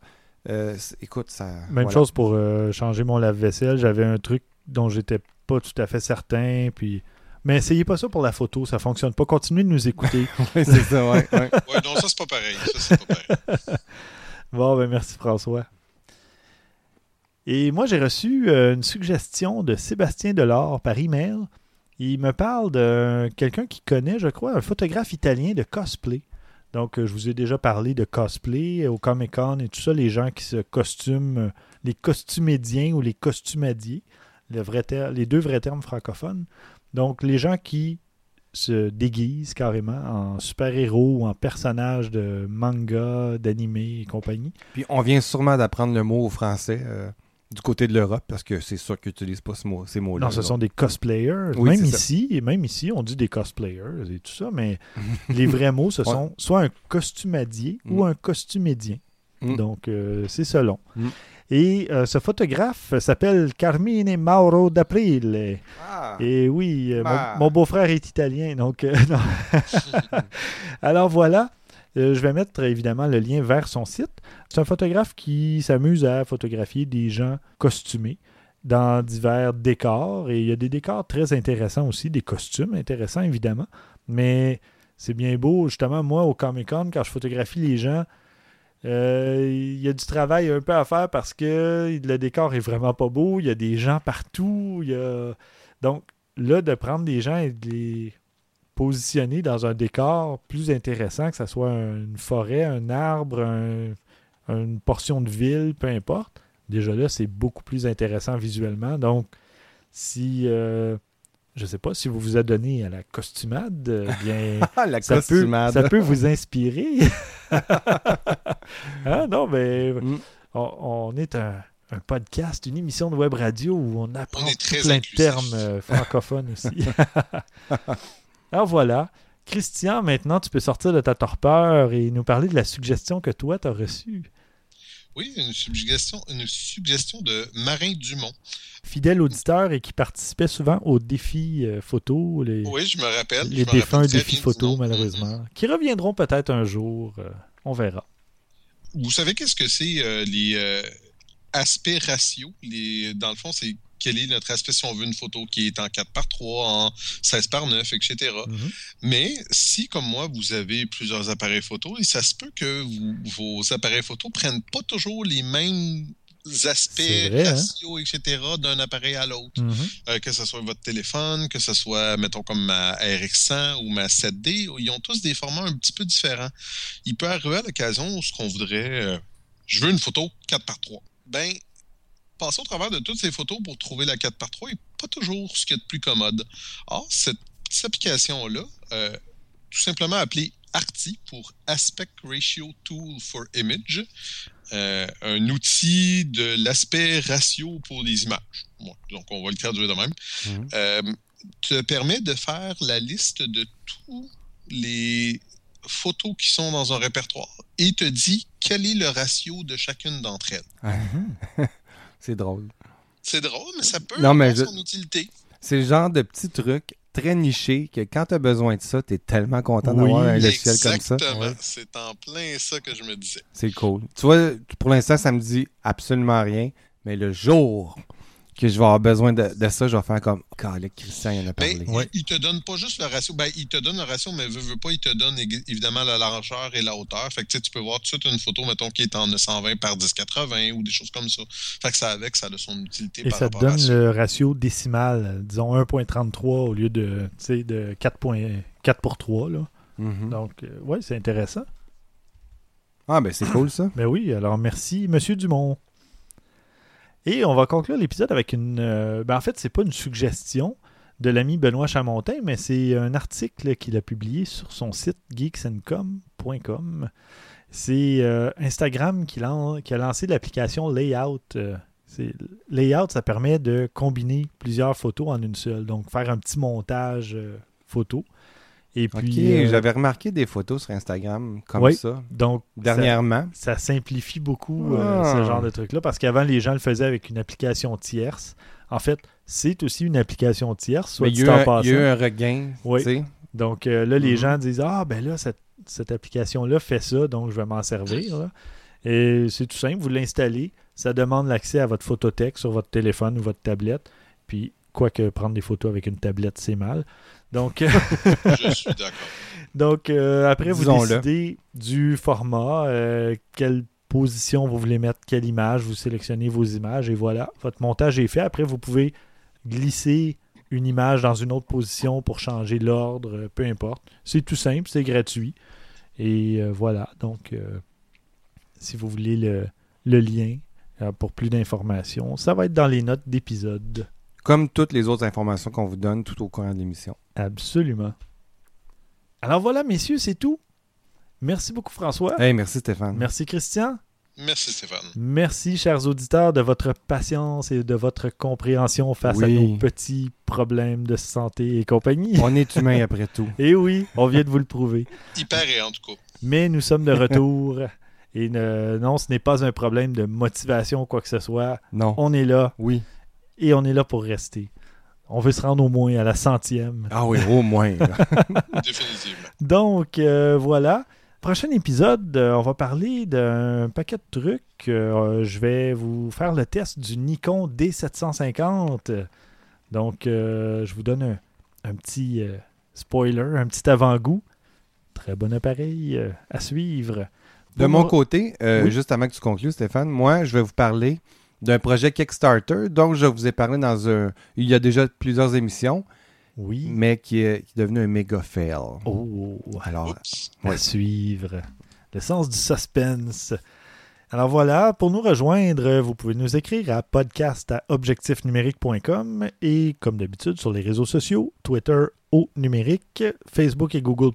Euh, c'est- écoute, ça. Même voilà. chose pour euh, changer mon lave-vaisselle. J'avais un truc dont j'étais pas tout à fait certain. Puis... Mais essayez pas ça pour la photo, ça fonctionne pas. Continuez de nous écouter. Oui, c'est ça, ouais, ouais. Ouais, non, ça c'est pas pareil. Ça, c'est pas pareil. bon, ben merci François. Et moi, j'ai reçu euh, une suggestion de Sébastien Delors par email. Il me parle de quelqu'un qui connaît, je crois, un photographe italien de cosplay. Donc, euh, je vous ai déjà parlé de cosplay au Comic Con et tout ça, les gens qui se costument, euh, les costumédiens ou les costumadiers, les deux vrais termes francophones. Donc, les gens qui se déguisent carrément en super-héros ou en personnages de manga, d'anime et compagnie. Puis on vient sûrement d'apprendre le mot au français euh, du côté de l'Europe parce que c'est sûr qu'ils n'utilisent pas ce mot, ces mots-là. Non, ce là. sont des cosplayers. Oui, même ici, et même ici, on dit des cosplayers et tout ça, mais les vrais mots, ce Ouais. sont soit un costumadier Mm. ou un costumédien. Mm. Donc, euh, c'est selon. Mm. Et euh, ce photographe s'appelle Carmine Mauro d'Aprile. Ah. Et oui, euh, mon- Ah. mon, beau-frère est italien, donc euh, non. Alors voilà, euh, je vais mettre évidemment le lien vers son site. C'est un photographe qui s'amuse à photographier des gens costumés dans divers décors. Et il y a des décors très intéressants aussi, des costumes intéressants évidemment. Mais c'est bien beau, justement, moi au Comic Con, quand je photographie les gens, euh, il y a du travail un peu à faire parce que le décor est vraiment pas beau. Il y a des gens partout. Donc là, de prendre des gens et de les positionner dans un décor plus intéressant, que ce soit une forêt, un arbre, un- une portion de ville, peu importe. Déjà là, c'est beaucoup plus intéressant visuellement. Donc, si euh, je sais pas si vous vous adonnez à la costumade, euh, bien Ah, la ça peut, costumade. ça peut vous inspirer. ah non, mais Mm. on, on est un, un podcast, une émission de web radio où on apprend On plein inclusif. de termes euh, francophones aussi. Alors voilà. Christian, maintenant, tu peux sortir de ta torpeur et nous parler de la suggestion que toi, tu as reçue. Oui, une suggestion, une suggestion de Marin Dumont. Fidèle auditeur et qui participait souvent aux défis euh, photo, les, Oui, je me rappelle. les défunts défis photo, malheureusement, qui reviendront peut-être un jour. euh, on verra. Vous savez qu'est-ce que c'est euh, les aspects ratios? Les, dans le fond, c'est quel est notre aspect si on veut une photo qui est en 4 par 3, en 16 par 9, etc. Mhm. Mais si, comme moi, vous avez plusieurs appareils photo, et ça se peut que vous- vos appareils photo prennent pas toujours les mêmes aspects, vrai, hein? ratios, etc. d'un appareil à l'autre. Mhm. Euh, que ce soit votre téléphone, que ce soit, mettons, comme ma RX100 ou ma 7D, ils ont tous des formats un petit peu différents. Il peut arriver à l'occasion où ce qu'on voudrait, euh, je veux une photo 4 par 3. Ben, passer au travers de toutes ces photos pour trouver la 4 par 3 n'est pas toujours ce qu'il y a de plus commode. Or, cette, cette application-là, euh, tout simplement appelée ARTI pour Aspect Ratio Tool for Image, euh, un outil de l'aspect ratio pour les images. Bon, donc, on va le traduire de même. Mhm. Euh, te permet de faire la liste de tous les photos qui sont dans un répertoire et te dit quel est le ratio de chacune d'entre elles. C'est drôle. C'est drôle, mais ça peut Non, mais avoir je- son utilité. C'est le genre de petit truc très niché que quand tu as besoin de ça, tu es tellement content Oui, d'avoir un logiciel comme ça. Exactement. Ouais. C'est en plein ça que je me disais. C'est cool. Tu vois, pour l'instant, ça me dit absolument rien. Mais le jour que je vais avoir besoin de, de ça, je vais faire comme Calais, Christian, il en a parlé. Ben, Ouais. il, te donne pas juste le ratio. Ben, il te donne le ratio, mais veut, veut pas, il te donne évidemment la largeur et la hauteur. Fait que tu sais, tu peux voir tout de suite une photo, mettons, qui est en 920 par 1080 ou des choses comme ça. Fait que ça avec, ça a son utilité Et par ça te à donne le ratio décimal, disons 1.33 au lieu de, tu sais, de 4.4 pour 3. Là. Mhm. Donc, euh, ouais, c'est intéressant. Ah, ben c'est cool ça. Ben oui, alors merci, Monsieur Dumont. Et on va conclure l'épisode avec une. euh, ben en fait, c'est pas une suggestion de l'ami Benoît Chamontin, mais c'est un article qu'il a publié sur son site geeksandcom.com. C'est euh, Instagram qui, a lancé l'application Layout. euh, Layout, ça permet de combiner plusieurs photos en une seule. Donc, faire un petit montage photo. Et puis, euh, j'avais remarqué des photos sur Instagram comme Oui. ça donc, ça- dernièrement. ça simplifie beaucoup euh, Ah. ce genre de truc-là parce qu'avant, les gens le faisaient avec une application tierce. En fait, c'est aussi une application tierce, soit Mais il y, a eu un, passant. il y a eu un regain. Oui. Donc euh, là, les Mhm. gens disent Ah, ben là, cette, cette application-là fait ça, donc je vais m'en servir. là. Et c'est tout simple, vous l'installez. Ça demande l'accès à votre photothèque sur votre téléphone ou votre tablette. Puis, quoique prendre des photos avec une tablette, c'est mal. Donc, Je suis d'accord. Donc, euh, après, vous décidez du format, euh, quelle position vous voulez mettre, quelle image, vous sélectionnez vos images et voilà, votre montage est fait. Après, vous pouvez glisser une image dans une autre position pour changer l'ordre, euh, peu importe. C'est tout simple, c'est gratuit. Et euh, voilà, donc, euh, si vous voulez le, le lien euh, pour plus d'informations, ça va être dans les notes d'épisode. Comme toutes les autres informations qu'on vous donne tout au cours de l'émission. Absolument. Alors voilà, messieurs, c'est tout. Merci beaucoup, François. Hey, merci Stéphane. Merci Christian. Merci Stéphane. Merci chers auditeurs de votre patience et de votre compréhension face à nos petits problèmes de santé et compagnie. On est humain après tout. Et oui, on vient de vous le prouver. Il paraît en tout cas. Mais nous sommes de retour. Et ne- non, ce n'est pas un problème de motivation ou quoi que ce soit. Non. On est là Oui. Et on est là pour rester. On veut se rendre au moins à la centième. Ah oui, au moins. Définitivement. Donc, euh, voilà. Prochain épisode, euh, on va parler d'un paquet de trucs. Euh, je vais vous faire le test du Nikon D750. Donc, je vous donne un, un petit spoiler, un petit avant-goût. Très bon appareil à suivre. De Pour mon côté, Oui? juste avant que tu conclues, Stéphane, moi, je vais vous parler d'un projet Kickstarter dont je vous ai parlé dans un. Il y a déjà plusieurs émissions, Oui. mais qui est, qui est devenu un méga fail. Oh, Alors, Oups. à Ouais. suivre. Le sens du suspense. Alors voilà, pour nous rejoindre, vous pouvez nous écrire à podcast à objectifnumérique.com et comme d'habitude sur les réseaux sociaux, Twitter au numérique, Facebook et Google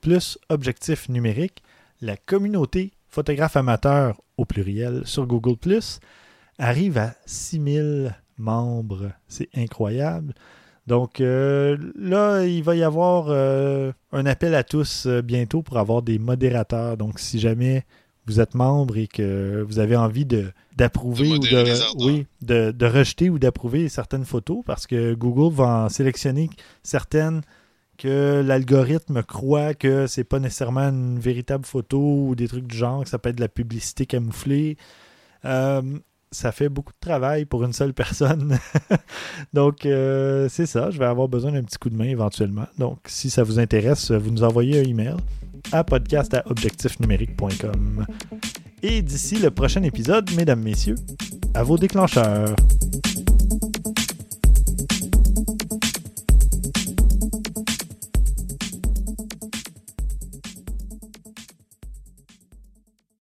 Objectif numérique, la communauté photographe amateur au pluriel sur Google arrive à 6000 membres. C'est incroyable. Donc euh, là, il va y avoir euh, un appel à tous euh, bientôt pour avoir des modérateurs. Donc si jamais vous êtes membre et que vous avez envie de d'approuver ou oui, de rejeter ou d'approuver certaines photos parce que Google va en sélectionner certaines que l'algorithme croit que c'est pas nécessairement une véritable photo ou des trucs du genre, que ça peut être de la publicité camouflée. Ça fait beaucoup de travail pour une seule personne. Donc, euh, c'est ça. Je vais avoir besoin d'un petit coup de main éventuellement. Donc, si ça vous intéresse, vous nous envoyez un email à podcast.objectifnumérique.com. Et d'ici le prochain épisode, mesdames, messieurs, à vos déclencheurs.